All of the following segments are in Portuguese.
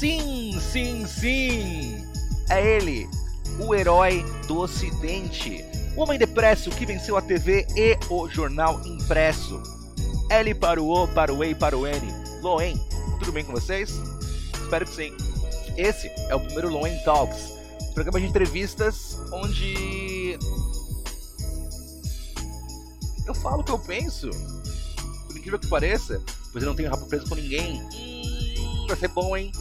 Sim, sim, sim! É ele, o herói do Ocidente. O homem depresso que venceu a TV e o jornal impresso. L para o O, para o E e para o N. Loen, tudo bem com vocês? Espero que sim. Esse é o primeiro Loen Talks, programa de entrevistas onde eu falo o que eu penso. Por incrível que pareça, pois eu não tenho rabo preso com ninguém. Hum, vai ser bom, hein?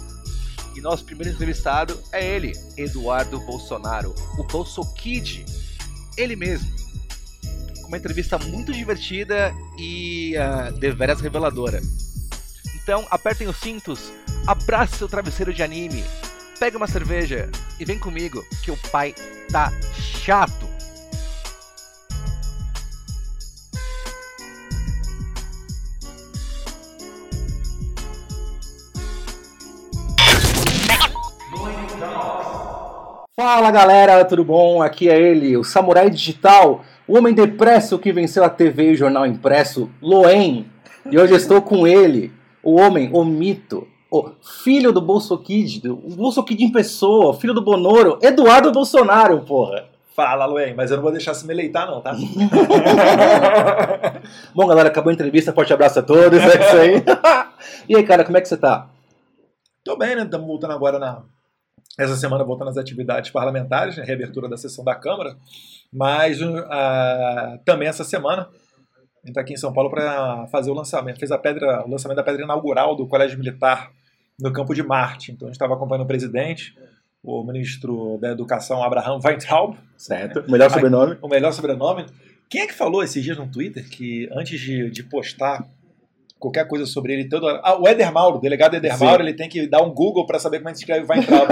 E nosso primeiro entrevistado é ele, Eduardo Bolsonaro, o Bolso Kid, ele mesmo. Uma entrevista muito divertida e uh, deveras reveladora. Então, apertem os cintos, abrace seu travesseiro de anime, pega uma cerveja e vem comigo, que o pai tá chato. Fala galera, tudo bom? Aqui é ele, o samurai digital, o homem depresso que venceu a TV e o jornal impresso, Loen. E hoje estou com ele, o homem, o mito, o filho do Bolsokid, o Bolsokid em pessoa, filho do Bonoro, Eduardo Bolsonaro, porra. Fala, Luem, mas eu não vou deixar se me eleitar, não, tá? Bom, galera, acabou a entrevista. Forte abraço a todos. É isso aí. e aí, cara, como é que você tá? Tô bem, né? Estamos voltando agora na. Essa semana voltando às atividades parlamentares, né? reabertura da sessão da Câmara. Mas uh, também essa semana a gente está aqui em São Paulo para fazer o lançamento. Fez a pedra, o lançamento da pedra inaugural do Colégio Militar no campo de Marte. Então a gente estava acompanhando o presidente, o ministro da Educação, Abraham Weintraub. Certo, o melhor sobrenome. O melhor sobrenome. Quem é que falou esses dias no Twitter que antes de, de postar qualquer coisa sobre ele, todo. Ah, o Eder Mauro, o delegado Eder Sim. Mauro, ele tem que dar um Google para saber como é que se escreve Weintraub.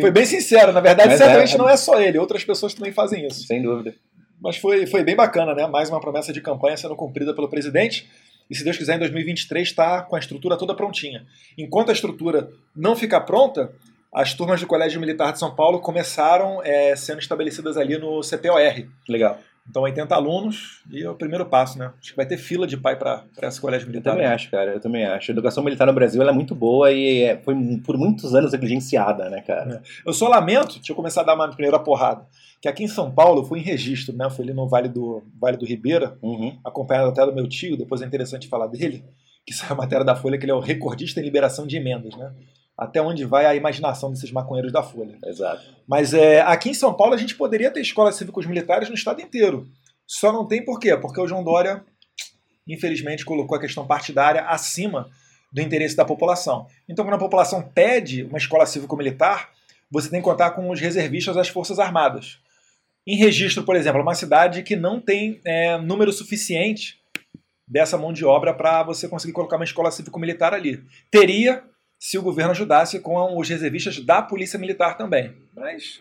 foi bem sincero, na verdade, Mas certamente é, é... não é só ele, outras pessoas também fazem isso. Sem dúvida. Mas foi, foi bem bacana, né? Mais uma promessa de campanha sendo cumprida pelo presidente. E se Deus quiser, em 2023 está com a estrutura toda prontinha. Enquanto a estrutura não ficar pronta, as turmas do Colégio Militar de São Paulo começaram é, sendo estabelecidas ali no CPOR. Legal. Então, 80 alunos e é o primeiro passo, né? Acho que vai ter fila de pai para esse colégio militar. Eu também acho, cara. Eu também acho. A educação militar no Brasil é muito boa e é, foi por muitos anos negligenciada, né, cara? É. Eu só lamento, deixa eu começar a dar uma primeira porrada, que aqui em São Paulo eu fui em registro, né? Eu fui ali no Vale do, vale do Ribeira, uhum. acompanhado até do meu tio, depois é interessante falar dele, que saiu a matéria da Folha, que ele é o recordista em liberação de emendas, né? Até onde vai a imaginação desses maconheiros da Folha. Exato. Mas é, aqui em São Paulo a gente poderia ter escolas cívicos militares no estado inteiro. Só não tem por quê? Porque o João Dória, infelizmente, colocou a questão partidária acima do interesse da população. Então, quando a população pede uma escola cívico-militar, você tem que contar com os reservistas das Forças Armadas. Em registro, por exemplo, uma cidade que não tem é, número suficiente dessa mão de obra para você conseguir colocar uma escola cívico-militar ali. Teria, se o governo ajudasse com os reservistas da Polícia Militar também. Mas,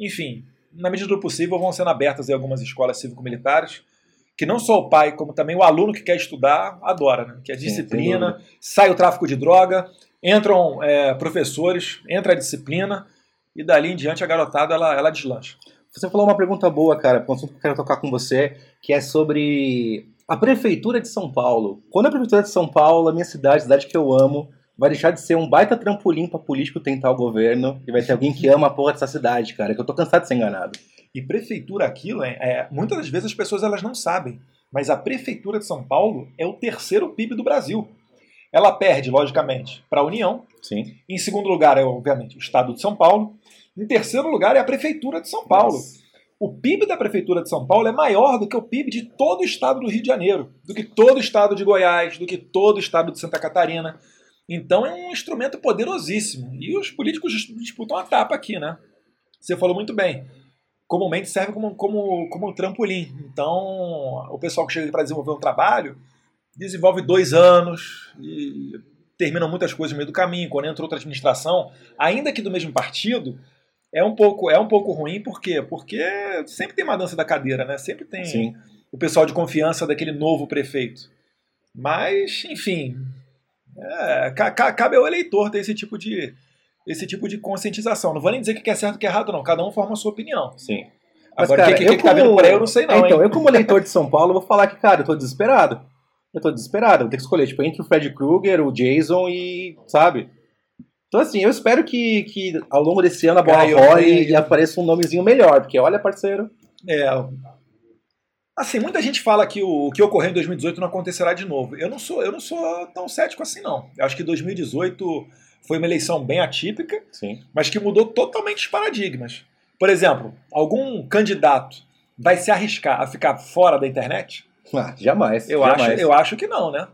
enfim, na medida do possível, vão sendo abertas algumas escolas cívico-militares, que não só o pai, como também o aluno que quer estudar adora, né? que é disciplina, Sim, sai o tráfico de droga, entram é, professores, entra a disciplina, e dali em diante a garotada ela, ela deslancha. Você falou uma pergunta boa, cara, um assunto que eu quero tocar com você, que é sobre a Prefeitura de São Paulo. Quando a Prefeitura de São Paulo, a minha cidade, a cidade que eu amo, vai deixar de ser um baita trampolim para político tentar o governo e vai ter alguém que ama a porra dessa cidade, cara, que eu tô cansado de ser enganado. E prefeitura aquilo, é, é, muitas das vezes as pessoas elas não sabem, mas a prefeitura de São Paulo é o terceiro PIB do Brasil. Ela perde, logicamente, para a União. Sim. Em segundo lugar é, obviamente, o Estado de São Paulo. Em terceiro lugar é a Prefeitura de São Paulo. Nossa. O PIB da Prefeitura de São Paulo é maior do que o PIB de todo o estado do Rio de Janeiro, do que todo o estado de Goiás, do que todo o estado de Santa Catarina. Então é um instrumento poderosíssimo. E os políticos disputam a tapa aqui, né? Você falou muito bem. Comumente serve como, como, como um trampolim. Então, o pessoal que chega para desenvolver um trabalho desenvolve dois anos e terminam muitas coisas no meio do caminho. Quando entra outra administração, ainda que do mesmo partido, é um pouco, é um pouco ruim. Por quê? Porque sempre tem uma dança da cadeira, né? Sempre tem Sim. o pessoal de confiança daquele novo prefeito. Mas, enfim, é, cabe ao eleitor ter esse tipo de esse tipo de conscientização. Não vou nem dizer que é certo que é errado, não. Cada um forma a sua opinião. Sim. Mas, Agora, o que, que, que, que tá vindo por aí, eu não sei não, Então, hein? eu como eleitor de São Paulo, vou falar que, cara, eu tô desesperado. Eu tô desesperado. Eu vou ter que escolher, tipo, entre o Fred Krueger, o Jason e, sabe? Então, assim, eu espero que, que ao longo desse ano a bola eu- role e apareça um nomezinho melhor, porque olha, parceiro. É. Assim, muita gente fala que o, o que ocorreu em 2018 não acontecerá de novo. Eu não sou, eu não sou tão cético assim, não. Eu acho que 2018 foi uma eleição bem atípica, Sim. mas que mudou totalmente os paradigmas. Por exemplo, algum candidato vai se arriscar a ficar fora da internet? Ah, jamais. Eu, jamais. acho, eu acho que não, né?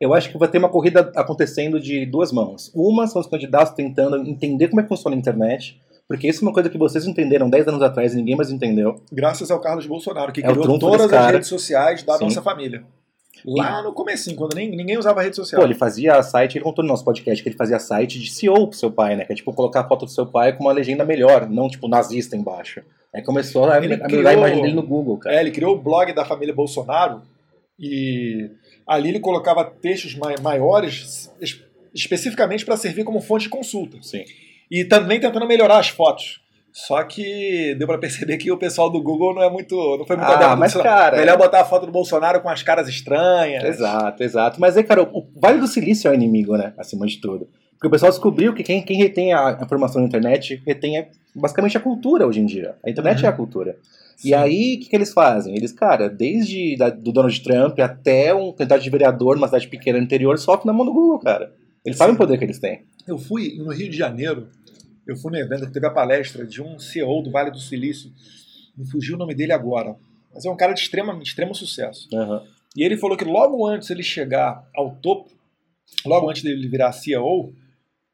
Eu acho que vai ter uma corrida acontecendo de duas mãos. Uma são os candidatos tentando entender como é que funciona a internet, porque isso é uma coisa que vocês entenderam 10 anos atrás e ninguém mais entendeu. Graças ao Carlos Bolsonaro, que É criou todas as redes sociais da Sim. nossa família. Lá no comecinho, quando nem, ninguém usava rede social. Pô, ele fazia site, ele contou no nosso podcast que ele fazia site de CEO pro seu pai, né? Que é tipo colocar a foto do seu pai com uma legenda melhor, não tipo nazista embaixo. Aí começou a, Ele a criou- a imagem dele no Google, cara. É, ele criou o blog da família Bolsonaro e ali ele colocava textos mai- maiores es- especificamente para servir como fonte de consulta. Sim. E também tentando melhorar as fotos. Só que deu para perceber que o pessoal do Google não é muito, não foi muito Ah, adepto mas, cara, Melhor botar a foto do Bolsonaro com as caras estranhas. Exato, exato. Mas aí, cara, o Vale do Silício é o inimigo, né? Acima de tudo. Porque o pessoal descobriu que quem, quem retém a informação na internet retém é, basicamente a cultura hoje em dia. A internet Uhum. é a cultura. E Sim. aí, o que, que eles fazem? Eles, cara, desde da- do Donald Trump até um candidato de vereador numa cidade pequena no interior, sofre na mão do Google, cara. Eles sabem o poder que eles têm. Eu fui no Rio de Janeiro, eu fui no evento que teve a palestra de um CEO do Vale do Silício, me fugiu o nome dele agora, mas é um cara de extrema, extremo sucesso. Aham. E ele falou que logo antes ele chegar ao topo, logo antes dele virar CEO,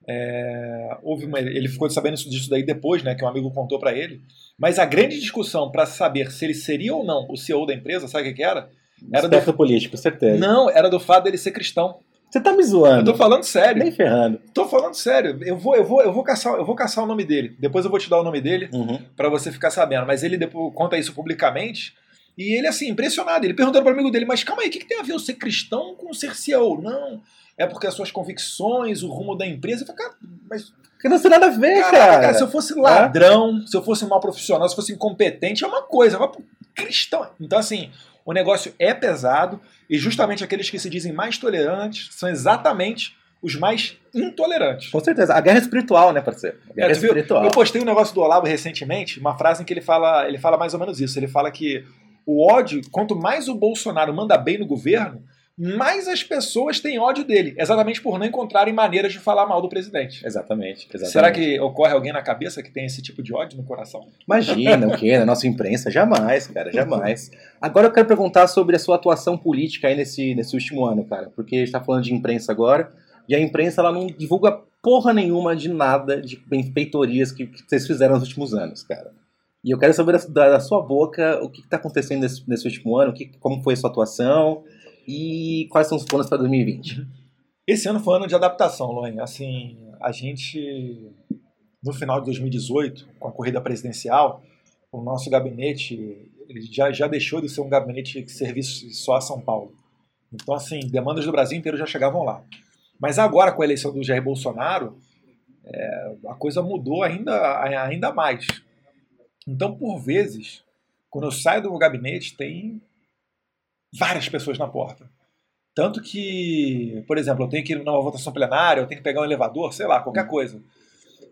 é, houve uma- ele ficou sabendo isso- disso daí depois, né, que um amigo contou para ele. Mas a grande discussão para saber se ele seria ou não o CEO da empresa, sabe o que, que era? Era do, Espectro político, certeza. não, era do fato dele ser cristão. Você tá me Eu zoando. tô falando sério. Nem ferrando. Tô falando sério. Eu vou, eu vou, eu vou caçar, eu vou caçar o nome dele. Depois eu vou te dar o nome dele Uhum. para você ficar sabendo. Mas ele depois conta isso publicamente. E ele, assim, impressionado. Ele perguntou pro amigo dele, mas calma aí, o que, que tem a ver o ser cristão com ser CEO? Não, é porque as suas convicções, o rumo da empresa. Eu falei, cara, mas Porque não tem nada a ver, caraca, cara. cara, se eu fosse ladrão, se eu fosse mau profissional, se eu fosse incompetente, é uma coisa. Agora, pô, cristão. Então, assim, o negócio é pesado. E justamente aqueles que se dizem mais tolerantes são exatamente os mais intolerantes. Com certeza. A guerra espiritual, né, parceiro? A guerra É, tu viu? espiritual. Eu postei um negócio do Olavo recentemente, uma frase em que ele fala, ele fala mais ou menos isso. Ele fala que o ódio, quanto mais o Bolsonaro manda bem no governo, mais as pessoas têm ódio dele, exatamente por não encontrarem maneiras de falar mal do presidente. Exatamente, exatamente. Será que ocorre alguém na cabeça que tem esse tipo de ódio no coração? Imagina o quê? Na nossa imprensa? Jamais, cara, jamais. Agora eu quero perguntar sobre a sua atuação política aí nesse, nesse último ano, cara. Porque a gente tá falando de imprensa agora, e a imprensa ela não divulga porra nenhuma de nada de benfeitorias que, que vocês fizeram nos últimos anos, cara. E eu quero saber da, da sua boca o que, que tá acontecendo nesse, nesse último ano, que, como foi a sua atuação e quais são os planos para 2020. Esse ano foi um ano de adaptação, Loen. Assim, a gente, no final de 2018, com a corrida presidencial, o nosso gabinete já, já deixou de ser um gabinete que serviço só a São Paulo. Então, assim, demandas do Brasil inteiro já chegavam lá. Mas agora, com a eleição do Jair Bolsonaro, é, a coisa mudou ainda, ainda mais. Então, por vezes, quando eu saio do gabinete, tem várias pessoas na porta. Tanto que, por exemplo, eu tenho que ir numa votação plenária, eu tenho que pegar um elevador, sei lá, qualquer coisa.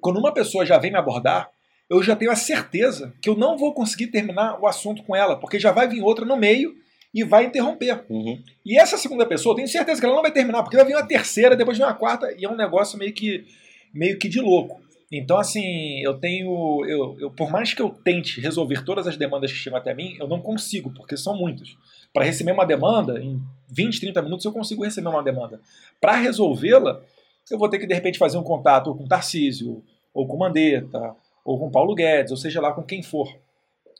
Quando uma pessoa já vem me abordar, eu já tenho a certeza que eu não vou conseguir terminar o assunto com ela, porque já vai vir outra no meio e vai interromper. Uhum. E essa segunda pessoa, eu tenho certeza que ela não vai terminar, porque vai vir uma terceira, depois vem uma quarta, e é um negócio meio que, meio que de louco. Então, assim, eu tenho. Eu, eu, por mais que eu tente resolver todas as demandas que chegam até mim, eu não consigo, porque são muitas. Para receber uma demanda, em 20, 30 minutos eu consigo receber uma demanda. Para resolvê-la, eu vou ter que, de repente, fazer um contato com Tarcísio, ou com Mandetta, ou com Paulo Guedes, ou seja lá com quem for.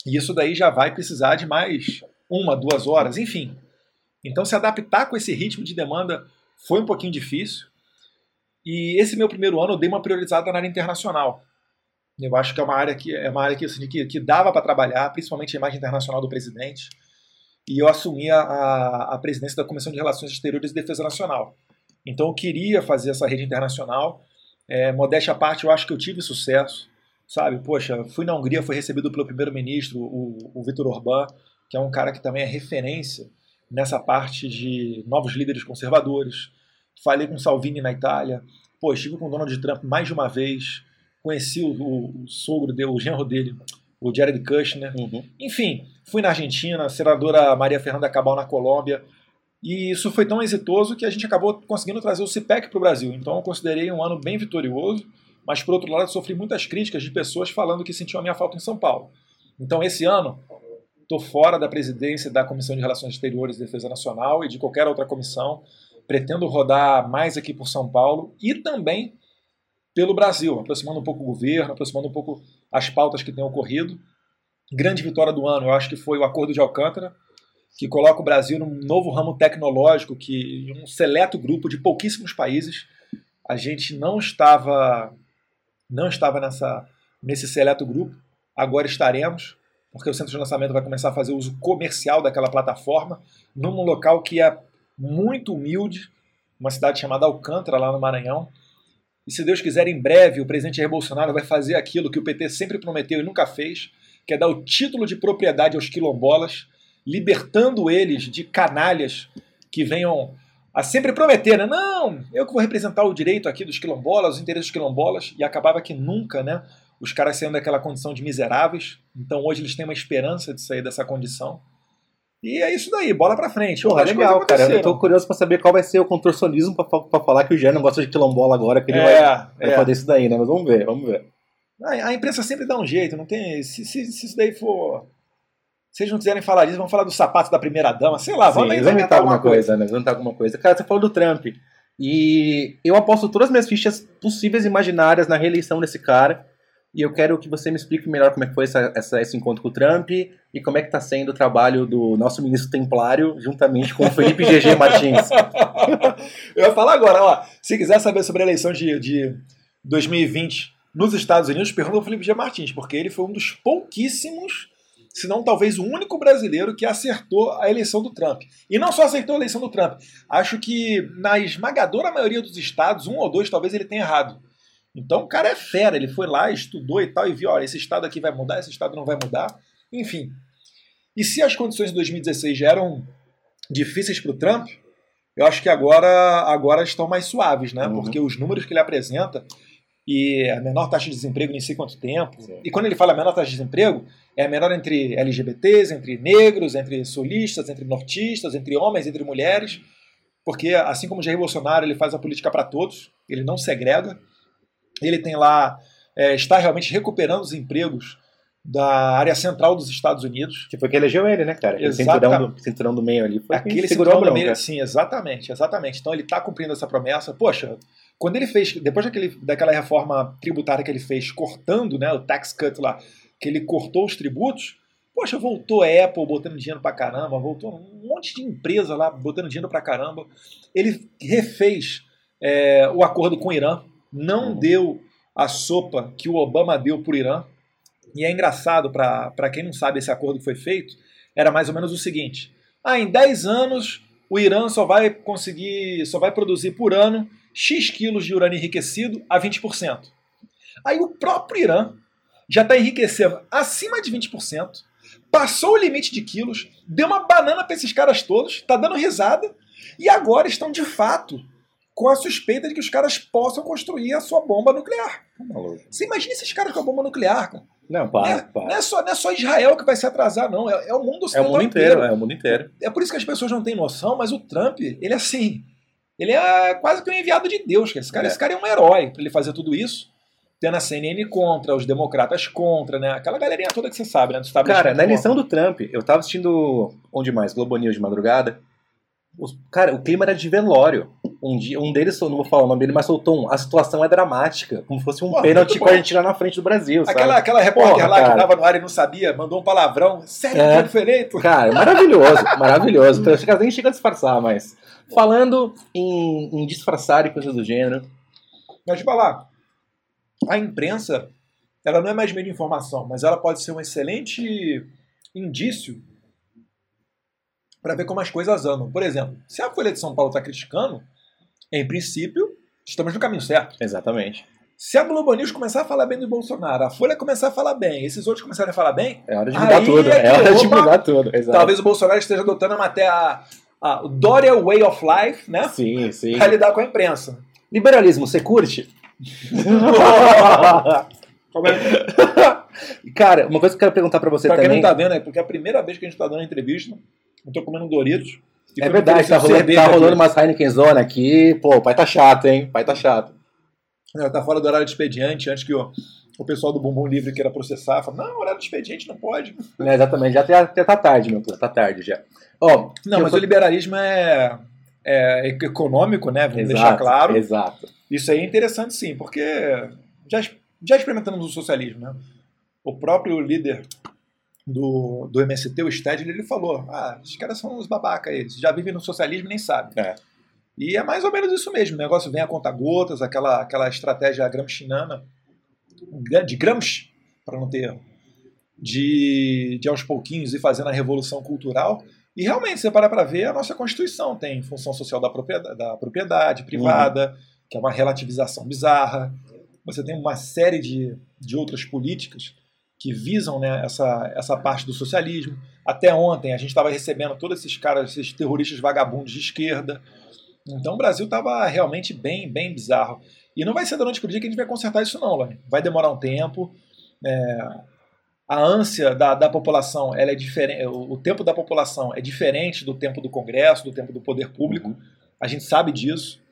E isso daí já vai precisar de mais uma, duas horas, enfim. Então, se adaptar com esse ritmo de demanda foi um pouquinho difícil. E esse meu primeiro ano eu dei uma priorizada na área internacional. Eu acho que é uma área que, é uma área que, assim, que, que dava para trabalhar, principalmente a imagem internacional do presidente. E eu assumi a, a, a presidência da Comissão de Relações Exteriores e Defesa Nacional. Então eu queria fazer essa rede internacional. É, modéstia à parte, eu acho que eu tive sucesso. Sabe, poxa, fui na Hungria, fui recebido pelo primeiro-ministro, o, o Vitor Orbán, que é um cara que também é referência nessa parte de novos líderes conservadores. Falei com Salvini na Itália, Pô, estive com o Donald Trump mais de uma vez, conheci o, o, sogro dele, o genro dele, o Jared Kushner. Uhum. Enfim, fui na Argentina, a senadora Maria Fernanda Cabal na Colômbia. E isso foi tão exitoso que a gente acabou conseguindo trazer o CIPEC para o Brasil. Então eu considerei um ano bem vitorioso, mas por outro lado sofri muitas críticas de pessoas falando que sentiam a minha falta em São Paulo. Então esse ano estou fora da presidência da Comissão de Relações Exteriores e Defesa Nacional e de qualquer outra comissão. Pretendo rodar mais aqui por São Paulo e também pelo Brasil, aproximando um pouco o governo, aproximando um pouco as pautas que têm ocorrido. Grande vitória do ano, eu acho que foi o Acordo de Alcântara, que coloca o Brasil num novo ramo tecnológico que um seleto grupo de pouquíssimos países a gente não estava não estava nessa nesse seleto grupo. Agora estaremos, porque o centro de lançamento vai começar a fazer uso comercial daquela plataforma num local que é muito humilde, uma cidade chamada Alcântara lá no Maranhão. E se Deus quiser, em breve o presidente Jair Bolsonaro vai fazer aquilo que o PT sempre prometeu e nunca fez, que é dar o título de propriedade aos quilombolas, libertando eles de canalhas que venham a sempre prometer, né? Não, eu que vou representar o direito aqui dos quilombolas, os interesses dos quilombolas, e acabava que nunca, né? Os caras saíram daquela condição de miseráveis, então hoje eles têm uma esperança de sair dessa condição. E é isso daí, bola pra frente. Porra, legal, cara. Eu tô curioso pra saber qual vai ser o contorcionismo pra, pra falar que o Jean não gosta de quilombola agora, que ele É, vai, vai é. fazer isso daí, né? Mas vamos ver, vamos ver. A, a imprensa sempre dá um jeito, não tem. Se, se, se isso daí for. Se eles não quiserem falar disso, vão falar do sapato da primeira dama, sei lá, Sim, vamos eles vão inventar alguma coisa, né? Eles vão inventar alguma coisa. Cara, você falou do Trump. E eu aposto todas as minhas fichas possíveis e imaginárias na reeleição desse cara. E eu quero que você me explique melhor como é que foi essa, essa- esse encontro com o Trump e como é que tá sendo o trabalho do nosso ministro templário juntamente com o Felipe GG Martins. Eu ia falar agora, ó. Se quiser saber sobre a eleição de, de 2020 nos Estados Unidos, pergunta ao Felipe G. Martins, porque ele foi um dos pouquíssimos, se não talvez o único brasileiro que acertou a eleição do Trump. E não só acertou a eleição do Trump, acho que na esmagadora maioria dos estados, um ou dois talvez ele tenha errado. Então o cara é fera, ele foi lá, estudou e tal, e viu, olha, esse estado aqui vai mudar, esse estado não vai mudar. Enfim. E se as condições de 2016 já eram difíceis para o Trump, eu acho que agora, agora estão mais suaves, né? Uhum. Porque os números que ele apresenta e a menor taxa de desemprego nem sei quanto tempo. Sim. E quando ele fala menor taxa de desemprego, é a menor entre LGBTs, entre negros, entre sulistas, entre nortistas, entre homens, entre mulheres. Porque, assim como o Jair Bolsonaro, ele faz a política para todos, ele não segrega. Ele tem lá, é, está realmente recuperando os empregos da área central dos Estados Unidos. Que foi que elegeu ele, né, cara? Aquele cinturão do, cinturão do meio ali. Foi Aquele segurou cinturão do meio, sim, exatamente, exatamente. Então ele está cumprindo essa promessa. Poxa, quando ele fez, depois daquele, daquela reforma tributária que ele fez, cortando né, o tax cut lá, que ele cortou os tributos, poxa, voltou a Apple botando dinheiro pra caramba, voltou um monte de empresa lá botando dinheiro pra caramba. Ele refez é, o acordo com o Irã, não Uhum. deu a sopa que o Obama deu pro Irã. E é engraçado, para quem não sabe esse acordo que foi feito, era mais ou menos o seguinte: ah, em 10 anos o Irã só vai conseguir, só vai produzir por ano X quilos de urânio enriquecido a 20%. Aí o próprio Irã já está enriquecendo acima de 20%, passou o limite de quilos, deu uma banana para esses caras todos, está dando risada, e agora estão de fato com a suspeita de que os caras possam construir a sua bomba nuclear. Tá maluco. Você imagina esses caras com a bomba nuclear, cara? Não, para, é, para. não é só, não é só Israel que vai se atrasar, não. É, é o mundo É o mundo inteiro, é o mundo inteiro. É por isso que as pessoas não têm noção, mas o Trump, ele é assim. Ele é quase que um enviado de Deus. cara. Esse cara, É. esse cara é um herói para ele fazer tudo isso. Tendo a CNN contra, os democratas contra, né? Aquela galerinha toda que você sabe, né? Cara, na eleição do Trump, eu tava assistindo. Onde mais? Globo News de madrugada. Os- cara, o clima era de velório. Um dia, um deles, eu não vou falar o nome dele, mas soltou um. A situação é dramática. Como se fosse um Pô, pênalti com a bom. Argentina na frente do Brasil, sabe? Aquela, aquela repórter Porra, lá que cara. tava no ar e não sabia, mandou um palavrão. Sério, É. que ele foi eleito? Cara, maravilhoso, maravilhoso. Então, chega- nem chega a disfarçar, mas. Falando em, em disfarçar e coisas do gênero. Mas te falar, a imprensa, ela não é mais meio de informação, mas ela pode ser um excelente indício para ver como as coisas andam. Por exemplo, se a Folha de São Paulo está criticando, em princípio, estamos no caminho certo. Exatamente. Se a Globo News começar a falar bem do Bolsonaro, a Folha começar a falar bem, esses outros começarem a falar bem, É hora de mudar Aí tudo. é É que, hora de opa, mudar tudo. Exato. talvez o Bolsonaro esteja adotando a matéria, a, a, o Dória Way of Life, né? Sim, sim. Para lidar com a imprensa. Liberalismo, você curte? É? Cara, uma coisa que eu quero perguntar pra você Pra quem também. não tá vendo, é porque é a primeira vez que a gente tá dando entrevista, eu tô comendo Doritos. É verdade, tá rolando, tá aqui. rolando umas Heineken Zona aqui. Pô, o pai tá chato, hein? O pai tá chato. Ela tá fora do horário de expediente, antes que o, o pessoal do Bumbum Livre queira processar. Fala, não, horário de expediente não pode. É, exatamente, já, tá- já tá tarde, meu plano, tá tarde já. Ó, Não, eu mas tô- o liberalismo é, é econômico, né? Vamos exato, deixar claro. Exato. Isso aí é interessante sim, porque já, já experimentamos o socialismo, né? O próprio líder do, do MST, o Stedley, ele falou: ah, esses caras são uns babaca eles, já vivem no socialismo e nem sabem. É. E é mais ou menos isso mesmo, o negócio vem a conta gotas, aquela, aquela estratégia gramsciana, de Gramsci, para não ter erro, de, de aos pouquinhos ir fazendo a revolução cultural. E realmente, você para para ver, a nossa Constituição tem função social da propriedade, da propriedade privada, que é uma relativização bizarra. Você tem uma série de, de outras políticas que visam né, essa, essa parte do socialismo. Até ontem a gente estava recebendo todos esses caras, esses terroristas vagabundos de esquerda. Então o Brasil estava realmente bem, bem bizarro. E não vai ser da noite para dia que a gente vai consertar isso, não, Lani. Vai demorar um tempo. É, a ânsia da, da população, ela é diferente. O, o tempo da população é diferente do tempo do Congresso, do tempo do poder público. A gente sabe disso.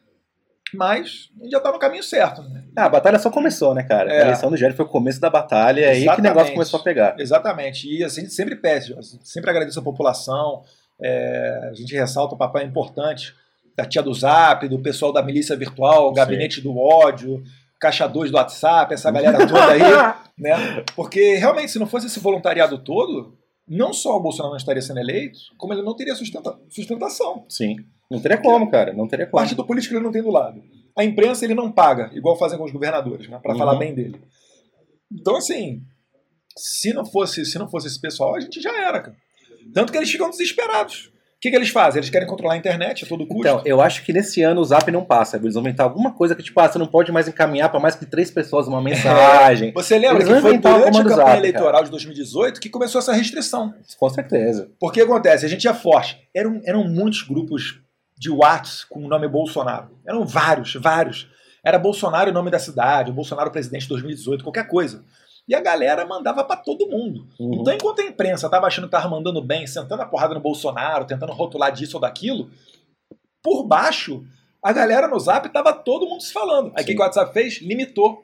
Mas a gente já está no caminho certo. Né? Ah, a batalha só começou, né, cara? É. A eleição do Gério foi o começo da batalha, e aí que o negócio começou a pegar. Exatamente. E assim, a gente sempre pede, sempre agradece a população. é, a gente ressalta o papel importante da tia do Zap, do pessoal da milícia virtual, o gabinete do ódio, caixa 2 do WhatsApp, essa galera toda aí, né? Porque realmente, se não fosse esse voluntariado todo, não só o Bolsonaro não estaria sendo eleito, como ele não teria sustenta- sustentação. Sim. Não teria como, cara. Não teria O como. partido político ele não tem do lado. A imprensa ele não paga, igual fazem com os governadores, né, para Uhum. falar bem dele. Então assim, se não fosse, se não fosse esse pessoal, a gente já era, cara. Tanto que eles ficam desesperados. O que, que eles fazem? Eles querem controlar a internet a todo custo. Então, eu acho que nesse ano o Zap não passa. Eles vão inventar alguma coisa que, tipo, ah, você não pode mais encaminhar para mais que três pessoas uma mensagem. Você lembra Eles que foi durante a campanha Zap, eleitoral de 2018 que começou essa restrição. Com certeza. Porque acontece, a gente é forte. Eram, eram muitos grupos de Whats com o nome Bolsonaro. Eram vários, vários. Era Bolsonaro o nome da cidade, Bolsonaro presidente de 2018, qualquer coisa. E a galera mandava pra todo mundo. Uhum. Então, enquanto a imprensa tava achando que tava mandando bem, sentando a porrada no Bolsonaro, tentando rotular disso ou daquilo, por baixo, a galera no Zap tava todo mundo se falando. Aí o que o WhatsApp fez? Limitou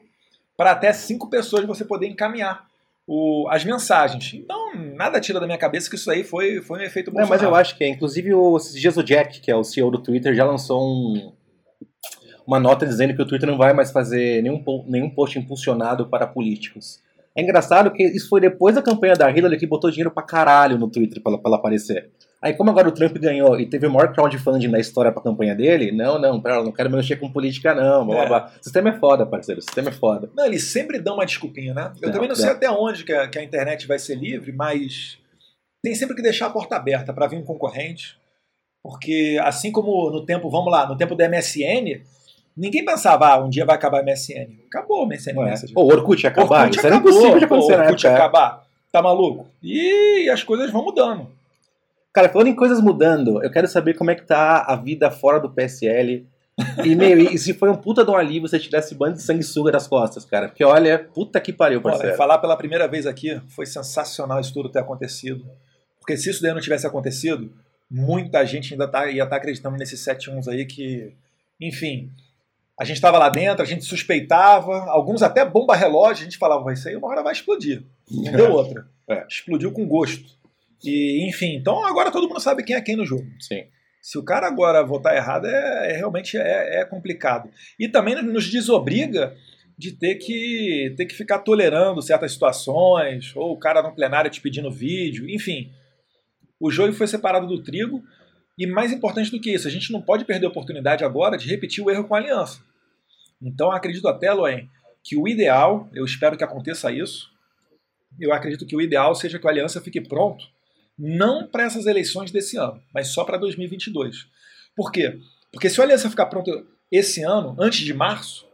para até cinco pessoas você poder encaminhar o- as mensagens. Então, nada tira da minha cabeça que isso aí foi, foi um efeito Não, Bolsonaro. mas eu acho que é. Inclusive, o, esses dias o Jack, que é o CEO do Twitter, já lançou um- uma nota dizendo que o Twitter não vai mais fazer nenhum, nenhum post impulsionado para políticos. É engraçado que isso foi depois da campanha da Hillary que botou dinheiro pra caralho no Twitter pra, pra ela aparecer. Aí, como agora o Trump ganhou e teve o maior crowdfunding da história pra campanha dele, não, não, pera, não quero mexer com política, não. Blá, É. blá. O sistema é foda, parceiro. O sistema é foda. Não, eles sempre dão uma desculpinha, né? Eu também não não. sei até onde que a, que a internet vai ser livre, mas tem sempre que deixar a porta aberta para vir um concorrente. Porque assim como no tempo, vamos lá, no tempo da MSN, ninguém pensava, ah, um dia vai acabar a MSN. Acabou o MSN é? Pô, o Orkut ia acabar. Orkut isso era acabou, impossível de pô, acontecer na Orkut época. é. acabar. Tá maluco? E as coisas vão mudando. Cara, falando em coisas mudando, eu quero saber como é que tá a vida fora do PSL. E, meu, e se foi um puta de um alívio você tivesse bando de sanguessuga das costas, cara. Porque olha, puta que pariu, Olha, parceiro. falar pela primeira vez aqui foi sensacional isso tudo ter acontecido. Porque se isso daí não tivesse acontecido, muita gente ainda tá, ia estar acreditando nesses 7-1 aí que, enfim, a gente estava lá dentro, a gente suspeitava, alguns até bomba relógio, a gente falava, vai aí uma hora vai explodir. Não deu outra. É. Explodiu com gosto. E, enfim, então agora todo mundo sabe quem é quem no jogo. Sim. Se o cara agora votar errado, é, é realmente é, é complicado. E também nos desobriga de ter que, ter que ficar tolerando certas situações, ou o cara no plenário te pedindo vídeo, enfim. O joio foi separado do trigo, e mais importante do que isso, a gente não pode perder a oportunidade agora de repetir o erro com a aliança. Então acredito até, Loen, que o ideal, eu espero que aconteça isso, eu acredito que o ideal seja que a aliança fique pronto não para essas eleições desse ano, mas só para 2022. Por quê? Porque se a aliança ficar pronta esse ano, antes de março,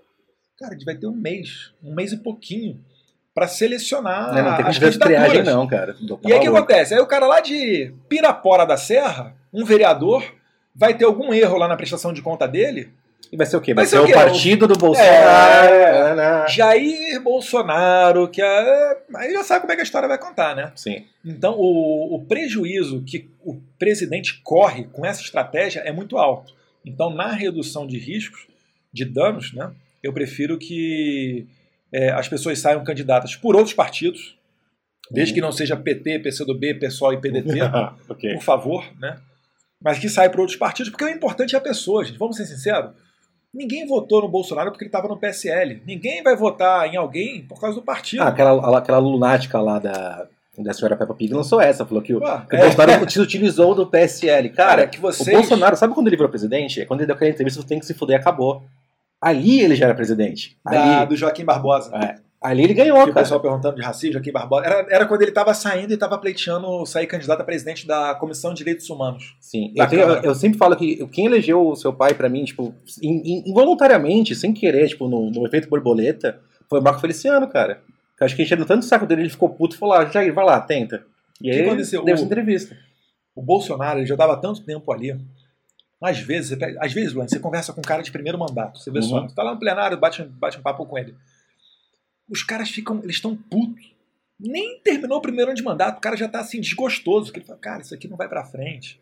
cara, a gente vai ter um mês, um mês e pouquinho, para selecionar Né, não tem as fazer triagem, candidaturas. não, cara. E aí o que acontece? Aí o cara lá de Pirapora da Serra, um vereador, vai ter algum erro lá na prestação de conta dele, E vai ser o quê? Vai, Vai ser ser o partido do Bolsonaro. É. Jair Bolsonaro, que é... aí já sabe como é que a história vai contar, né? Sim. Então, o, o prejuízo que o presidente corre com essa estratégia é muito alto. Então, na redução de riscos, de danos, né, eu prefiro que é, as pessoas saiam candidatas por outros partidos, desde que não seja PT, PCdoB, PSOL e PDT, ok. por favor, né? Mas que saia por outros partidos, porque o importante é a pessoa, gente. Vamos ser sinceros. Ninguém votou no Bolsonaro porque ele estava no PSL. Ninguém vai votar em alguém por causa do partido. Ah, aquela, aquela lunática lá da, da senhora Peppa Pig lançou essa, falou que o, Ué, que o é. Bolsonaro se utilizou do PSL. Cara, Cara, que o vocês. Bolsonaro, sabe quando ele virou presidente? É quando ele deu aquela entrevista tem que se fuder, acabou. Ali ele já era presidente. da- Ali, do Joaquim Barbosa. é, ali ele ganhou, o cara. pessoal perguntando de racismo, Joaquim Barbosa. Era, era quando ele estava saindo e estava pleiteando sair candidato a presidente da Comissão de Direitos Humanos. Sim, eu, tenho- eu sempre falo que quem elegeu o seu pai pra mim, tipo, in- in- involuntariamente, sem querer, tipo, no, no efeito borboleta, foi o Marco Feliciano, cara. Eu acho que enchendo tanto o saco dele, ele ficou puto e falou: ah, Jair, vai lá, tenta. E que aí aconteceu? deu O- essa entrevista. O Bolsonaro ele já estava tanto tempo ali. Às vezes, você às vezes, Luan, você conversa com um cara de primeiro mandato. Você vê só, Uhum. você tá lá no plenário, bate, bate um papo com ele. Os caras ficam, eles estão putos. Nem terminou o primeiro ano de mandato, o cara já tá assim, desgostoso. Que ele fala, cara, isso aqui não vai pra frente.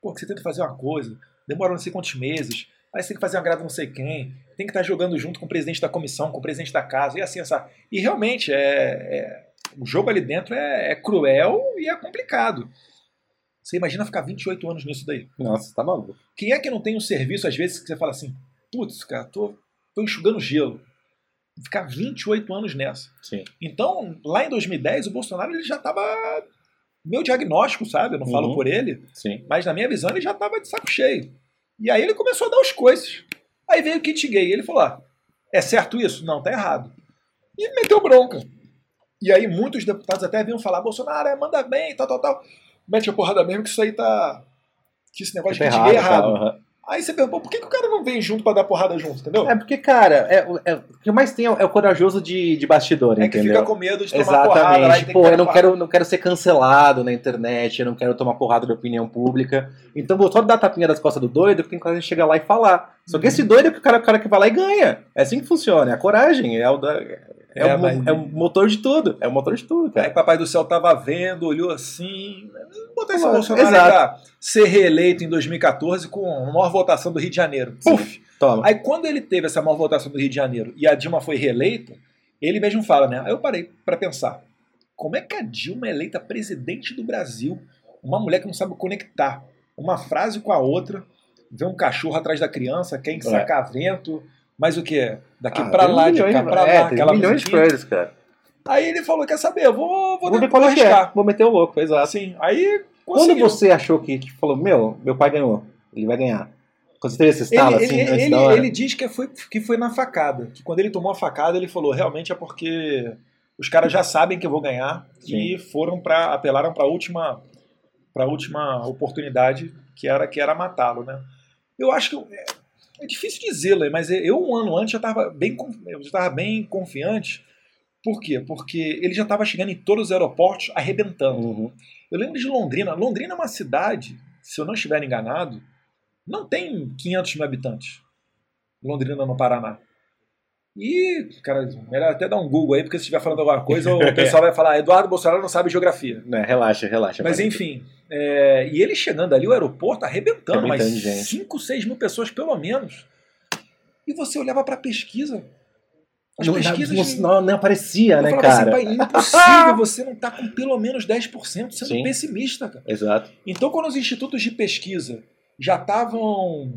Pô, que você tenta fazer uma coisa, demora não sei quantos meses, aí você tem que fazer uma grada não sei quem, tem que estar jogando junto com o presidente da comissão, com o presidente da casa, e assim, essa. E realmente, é, é- o jogo ali dentro é, é cruel e é complicado. Você imagina ficar 28 anos nisso daí. Nossa, tá maluco. Quem é que não tem um serviço, às vezes, que você fala assim, putz, cara, tô, tô enxugando gelo. Ficar 28 anos nessa. Sim. Então, lá em 2010, o Bolsonaro ele já estava. Meu diagnóstico, sabe? Eu não falo Uhum. por ele, Sim. mas na minha visão ele já estava de saco cheio. E aí ele começou a dar os coices. Aí veio o kit gay. Ele falou: ah, é certo isso? Não, tá errado. E meteu bronca. E aí muitos deputados até vinham falar: Bolsonaro, é, manda bem, tal, tal, tal. Mete a porrada mesmo que isso aí tá. Que esse negócio Tá de kit gay é errado, errado. tá, aham. Aí você perguntou: por que, que o cara não vem junto pra dar porrada junto, entendeu? É porque, cara, é, é- o que mais tem é o, é o corajoso de, de bastidor, É que entendeu? fica com medo de tomar porrada lá e Exatamente. Pô, que eu não porrada. quero, não quero ser cancelado na internet, eu não quero tomar porrada da opinião pública. Então vou só dar tapinha das costas do doido, que tem de chegar lá e falar. Só que Uhum. esse doido é o cara, o cara que vai lá e ganha. É assim que funciona, é a coragem, é o, da- é, É, o, mas- é o motor de tudo. É o motor de tudo, Aí cara. Papai do Céu tava vendo, olhou assim. Botar esse Bolsonaro aí exato. pra ser reeleito em 2014 com a maior votação do Rio de Janeiro. Sim. Puf! Toma. Aí quando ele teve essa maior votação do Rio de Janeiro e a Dilma foi reeleita, ele mesmo fala, né? Aí eu parei pra pensar. Como é que a Dilma é eleita presidente do Brasil? Uma mulher que não sabe conectar uma frase com a outra, vê um cachorro atrás da criança, quer ensacar vento, mas o que? Daqui Ah, pra lá, de cá pra é, lá, tem aquela milhões de musiquinha. coisas, cara. Aí ele falou: quer saber? Eu vou, vou, Vou vou qual é é. arriscar. Vou meter o louco, exato. Assim, aí Quando conseguiu. você achou que, que falou, meu, meu pai ganhou, ele vai ganhar. Quando você esse Ele, estalo, ele, assim, ele, hora. ele diz que foi, que foi na facada. Que quando ele tomou a facada, ele falou: realmente é porque os caras já sabem que eu vou ganhar e foram para apelaram para a última, pra última oportunidade, que era, que era matá-lo, né? Eu acho que. É, difícil dizê-lo, mas eu, um ano antes, já estava bem, já bem confiante. Por quê? Porque ele já estava chegando em todos os aeroportos arrebentando. Uhum. Eu lembro de Londrina. Londrina é uma cidade, se eu não estiver enganado, não tem 500 mil habitantes. Londrina, no Paraná. E, cara, melhor até dar um Google aí, porque se estiver falando alguma coisa, o pessoal vai falar: Eduardo Bolsonaro não sabe geografia. Né, relaxa, relaxa. Mas enfim, é, e ele chegando ali, o aeroporto arrebentando, mas Arrebentando de gente. 5, 6 mil pessoas pelo menos. E você olhava para a pesquisa. As Não, pesquisas. não, não, não aparecia, né, falava cara? assim, impossível você não estar com pelo menos 10% sendo Sim. pessimista, cara. Exato. Então, quando os institutos de pesquisa já estavam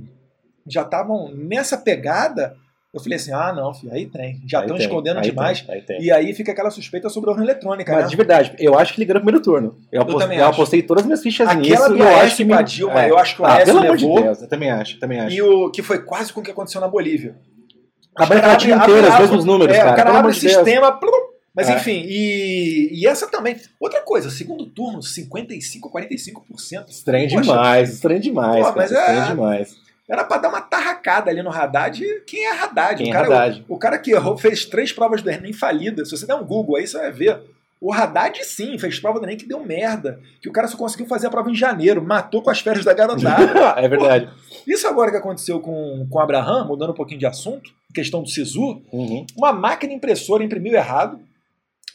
já estavam nessa pegada, eu falei assim: ah, não, filho, aí tem. Já estão escondendo aí demais. tem, aí tem. E aí fica aquela suspeita sobre a urna eletrônica, Mas né? de verdade, eu acho que ele ganhou no primeiro turno. Eu, apostei, também eu apostei todas as minhas fichas Aquela nisso. do e eu acho que me- Dilma, é. eu acho que o Ah, Aécio pelo amor de levou. Deus, eu também acho, eu também acho. E o que foi quase com o que aconteceu na Bolívia. A América Latina inteira, os mesmos números, é, cara. O cara abre o sistema. plum. Mas É. enfim, e, e essa também. Outra coisa, segundo turno, 55, 45%. Estranho Poxa, demais, estranho demais. Pô, cara, mas é- Estranho demais. Era pra dar uma tarracada ali no Haddad. E Quem é Haddad? Quem o, é cara, Haddad? O, o cara que errou, fez três provas do Enem falidas. Se você der um Google aí, você vai ver. O Haddad sim, fez prova do Enem que deu merda. Que o cara só conseguiu fazer a prova em janeiro, matou com as férias da garotada. é verdade. Isso agora que aconteceu com, com o Abraham, mudando um pouquinho de assunto, questão do SISU, Uhum. uma máquina impressora imprimiu errado,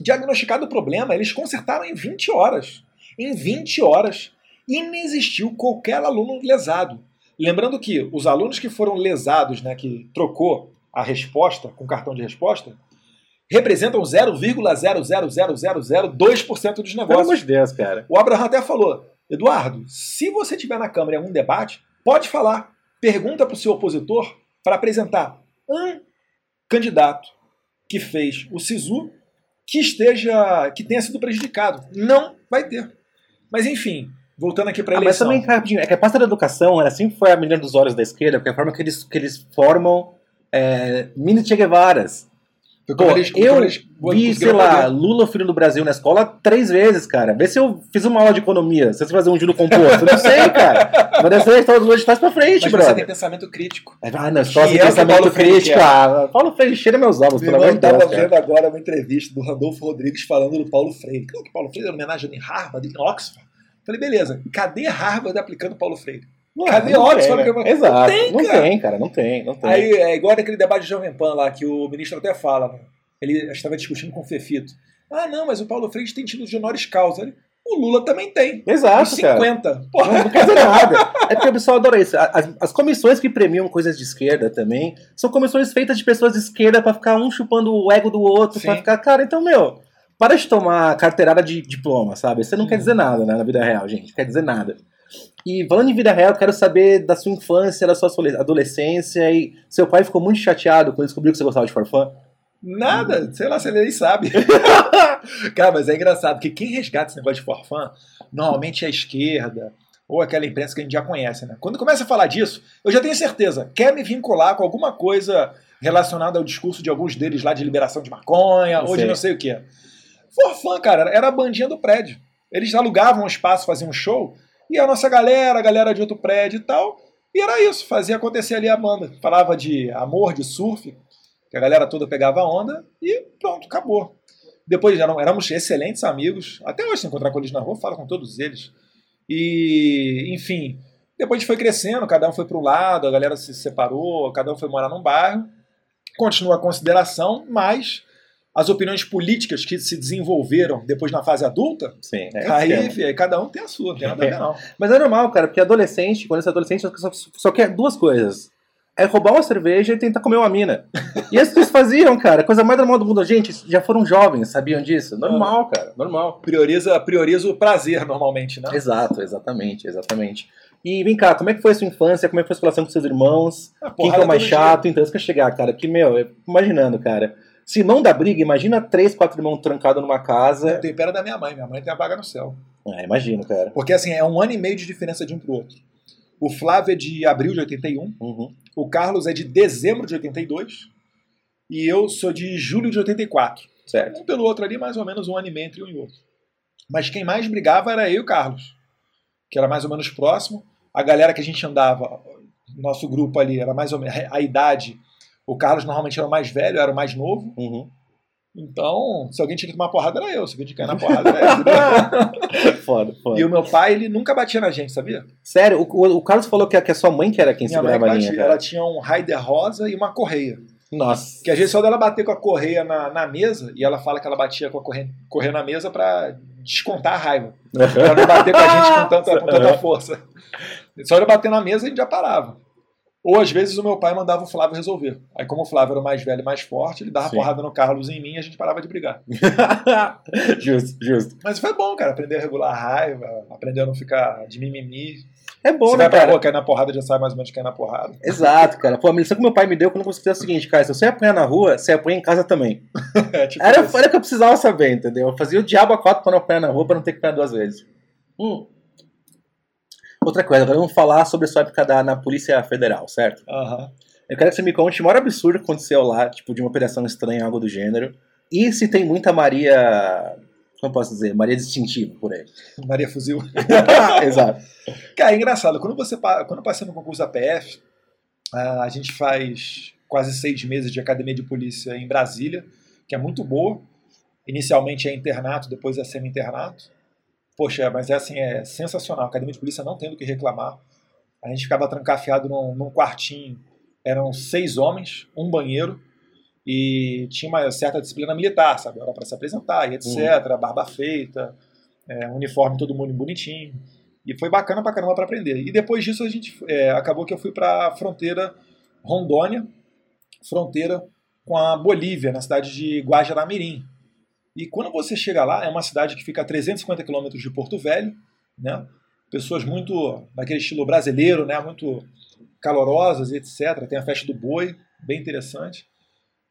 diagnosticado o problema, eles consertaram em 20 horas. Em 20 horas, inexistiu qualquer aluno lesado. Lembrando que os alunos que foram lesados, né, que trocou a resposta com cartão de resposta, representam 0,00002% dos Pelo amor negócios. de Deus, cara. O Abraham até falou: Eduardo, se você tiver na Câmara em algum debate, pode falar. Pergunta para o seu opositor para apresentar um candidato que fez o SISU que esteja. que tenha sido prejudicado. Não vai ter. Mas enfim, voltando aqui para a Ah, mas eleição. também, cara, rapidinho, é que a pasta da educação ela sempre foi a menina dos olhos da esquerda, porque é a forma que eles, que eles formam é, mini Che Guevaras. Pô, eles- eu eles vi, sei lá, fazer. Lula, filho do Brasil, na escola três vezes, cara. Vê se eu fiz uma aula de economia, se você fazer um juro composto. Eu não sei, cara. Mas dessa é a história do Lula de trás pra frente, Mas você brother. tem pensamento crítico. Ah, não, só é que pensamento Paulo crítico. Ah, Paulo Freire cheira meus ovos, pelo amor de Deus, estava cara. vendo agora uma entrevista do Randolfo Rodrigues falando do Paulo Freire. Claro que Paulo Freire era homenagem em Harvard, em Oxford. Falei, beleza, cadê Harvard aplicando Paulo Freire? Não, Cadê não Oxford? tem, né? Não Exato. tem, Não cara. tem, cara. Não tem, não tem. Aí é igual aquele debate de Jovem Pan lá, que o ministro até fala, né? Ele estava discutindo com o Fefito. Ah, não, mas o Paulo Freire tem título de honoris causa. Ele, o Lula também tem. Exato, Os cara. 50. Porra, Não, não quer dizer nada. É porque o pessoal adora isso. As, as comissões que premiam coisas de esquerda também são comissões feitas de pessoas de esquerda pra ficar um chupando o ego do outro, Sim. ficar, cara, então, meu, para de tomar carteirada de diploma, sabe? Você não quer dizer nada né, na vida real, gente. Não quer dizer nada. E falando em vida real, eu quero saber da sua infância, da sua adolescência e seu pai ficou muito chateado quando descobriu que você gostava de farfã. Nada, sei lá se ele nem sabe. Cara, mas é engraçado, porque quem resgata esse negócio de forfã normalmente é a esquerda, ou aquela imprensa que a gente já conhece, né? Quando começa a falar disso, eu já tenho certeza, quer me vincular com alguma coisa relacionada ao discurso de alguns deles lá de liberação de maconha, Eu ou de sei. não sei o quê. Forfã, cara, era a bandinha do prédio. Eles alugavam um espaço, faziam um show, e a nossa galera, a galera de outro prédio e tal, e era isso, fazia acontecer ali a banda. Falava de amor, de surf, que a galera toda pegava onda e pronto, acabou. Depois eram, éramos excelentes amigos. Até hoje, se encontrar com eles na rua, falo com todos eles. E, enfim, depois a gente foi crescendo, cada um foi para um lado, a galera se separou, cada um foi morar num bairro. Continua a consideração, mas as opiniões políticas que se desenvolveram depois na fase adulta, Sim. é aí, cada um tem a sua, não tem nada a ver, não. Mas é normal, cara, porque adolescente, quando você é adolescente, só, só quer duas coisas. É roubar uma cerveja e tentar comer uma mina. E que eles faziam, cara. Coisa mais normal do mundo. Gente, já foram jovens, sabiam disso? Normal, cara. Normal. Prioriza, prioriza o prazer normalmente, né? Exato, exatamente, exatamente. E vem cá, como é que foi a sua infância? Como é que foi a sua relação com seus irmãos? A Quem que é o mais dia. chato? Então, isso que eu chegar, cara. Que, meu, eu- imaginando, cara. Se não dá briga, imagina três, quatro irmãos trancados numa Eu casa. tenho pena da minha mãe, minha mãe tem a vaga no céu. É, imagino, cara. Porque assim, é um ano e meio de diferença de um pro outro. O Flávio é de abril de 81, Uhum. o Carlos é de dezembro de 82 e eu sou de julho de 84. Certo. Um pelo outro ali, mais ou menos um ano e meio entre um e outro. Mas quem mais brigava era eu e o Carlos, que era mais ou menos próximo. A galera que a gente andava, nosso grupo ali, era mais ou menos a idade. O Carlos normalmente era o mais velho, era o mais novo. Uhum. Então, se alguém tinha que tomar porrada, era eu. Se alguém tinha que cair na porrada, era eu. foda, foda. e o meu pai, ele nunca batia na gente, sabia? Sério, o, o- Carlos falou que a, que a sua mãe que era quem Minha mãe segurava a batia, linha, ela cara. tinha um Raider rosa e uma correia. Nossa. Que às vezes só dela bater com a correia na, na mesa, e ela fala que ela batia com a correia, correia na mesa pra descontar a raiva. Pra não bater com a gente com tanta, com tanta força. Só ela bater na mesa a gente já parava. Ou às vezes o meu pai mandava o Flávio resolver. Aí, como o Flávio era o mais velho e mais forte, ele dava Sim. porrada no Carlos e em mim e a gente parava de brigar. justo, justo. Mas foi bom, cara, aprender a regular a raiva, aprender a não ficar de mimimi. É bom, Você né, vai pra cara? rua, cair na porrada, já sabe mais ou menos cair na porrada. Exato, cara. Pô, a lição que meu pai me deu quando eu é o seguinte, cara, se você apanhar na rua, você apanha em casa também. É, tipo Era, isso. era o que eu precisava saber, entendeu? Eu fazia o diabo a quatro pra não apanhar na rua pra não ter que apanhar duas vezes. Hum. Outra coisa, agora vamos falar sobre a sua época da, na Polícia Federal, certo? Aham. Eu quero que você me conte o maior absurdo que aconteceu lá, tipo, de uma operação estranha, algo do gênero. E se tem muita Maria. Como posso dizer? Maria distintiva por aí. Maria Fuzil. Exato. Cara, é engraçado. Quando você quando eu passei no concurso da PF, a gente faz quase seis meses de academia de polícia em Brasília, que é muito boa. Inicialmente é internato, depois é semi-internato. Poxa, mas é assim, é sensacional. A academia de polícia não tendo o que reclamar. A gente ficava trancafiado num, num quartinho. Eram seis homens, um banheiro, e tinha uma certa disciplina militar, sabe? Hora para se apresentar e etc. Barba feita, é, uniforme todo mundo bonitinho. E foi bacana pra caramba para aprender. E depois disso a gente é, acabou que eu fui para a fronteira Rondônia, fronteira com a Bolívia, na cidade de Guajará-Mirim. E quando você chega lá, é uma cidade que fica a 350 quilômetros de Porto Velho, né? Pessoas muito daquele estilo brasileiro, né? Muito calorosas e etc. Tem a festa do boi, bem interessante.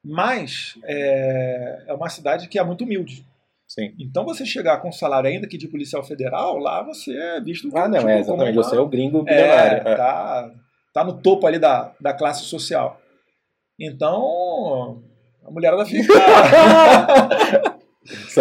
Mas é, é uma cidade que é muito humilde. Sim. Então você chegar com um salário ainda que de policial federal, lá você é visto Ah, não, tipo, é como exatamente. uma- Você é o gringo é, bilionário. É. tá, tá no topo ali da, da classe social. Então, a mulherada fica.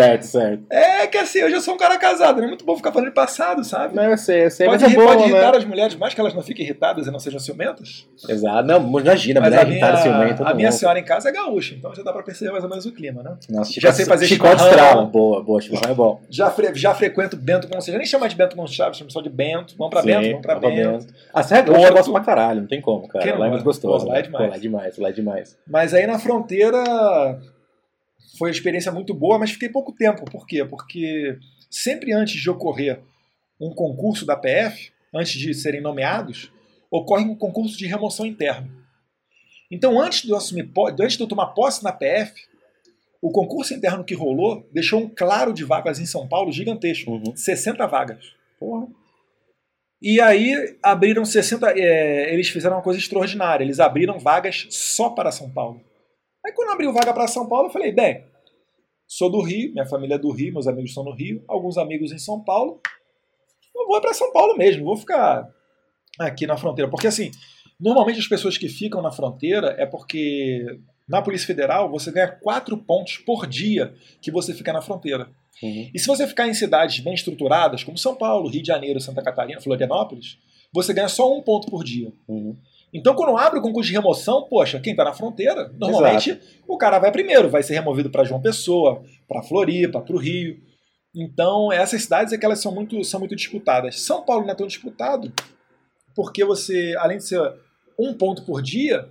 Certo, certo. é que assim, eu já sou um cara casado, não é muito bom ficar falando de passado, sabe? Não, eu sei, eu sei, Pode, mas é bom, pode irritar né? as mulheres, mais que elas não fiquem irritadas e não sejam ciumentas. Exato. Não, imagina, Mas mulher a minha, irritada, ciumenta, a minha senhora em casa é gaúcha, então já dá pra perceber mais ou menos o clima, né? Nossa, Já sei fazer chicote estrala. Boa, boa, chimarrão é bom. Já, fre- já frequento Bento Gonçalves, nem chama de Bento Gonçalves, chama só de Bento. Vamos pra Sim, Bento, vamos pra vamos pra Bento. A Serra Gaúcha eu gosto pra caralho, não tem como, cara. Lá é muito gosta? gostoso. Lá é né? demais. Lá é demais, lá é demais. Mas aí na fronteira foi uma experiência muito boa, mas fiquei pouco tempo. Por quê? Porque sempre antes de ocorrer um concurso da PF, antes de serem nomeados, ocorre um concurso de remoção interna. Então, antes de eu assumir, antes de eu tomar posse na PF, o concurso interno que rolou deixou um claro de vagas em São Paulo gigantesco, Uhum. 60 vagas. Porra. E aí abriram 60. é, eles fizeram uma coisa extraordinária. Eles abriram vagas só para São Paulo. Aí quando abriu vaga para São Paulo, eu falei, bem, sou do Rio, minha família é do Rio, meus amigos estão no Rio, alguns amigos em São Paulo. Eu vou para São Paulo mesmo, vou ficar aqui na fronteira. Porque assim, normalmente as pessoas que ficam na fronteira é porque na Polícia Federal você ganha quatro pontos por dia que você fica na fronteira. Uhum. E se você ficar em cidades bem estruturadas, como São Paulo, Rio de Janeiro, Santa Catarina, Florianópolis, você ganha só um ponto por dia. Uhum. Então, quando abre o concurso de remoção, poxa, quem está na fronteira, normalmente o cara vai primeiro, vai ser removido para João Pessoa, para Floripa, para o Rio. Então, essas cidades é que elas são muito, são muito disputadas. São Paulo não é tão disputado, porque você, além de ser um ponto por dia,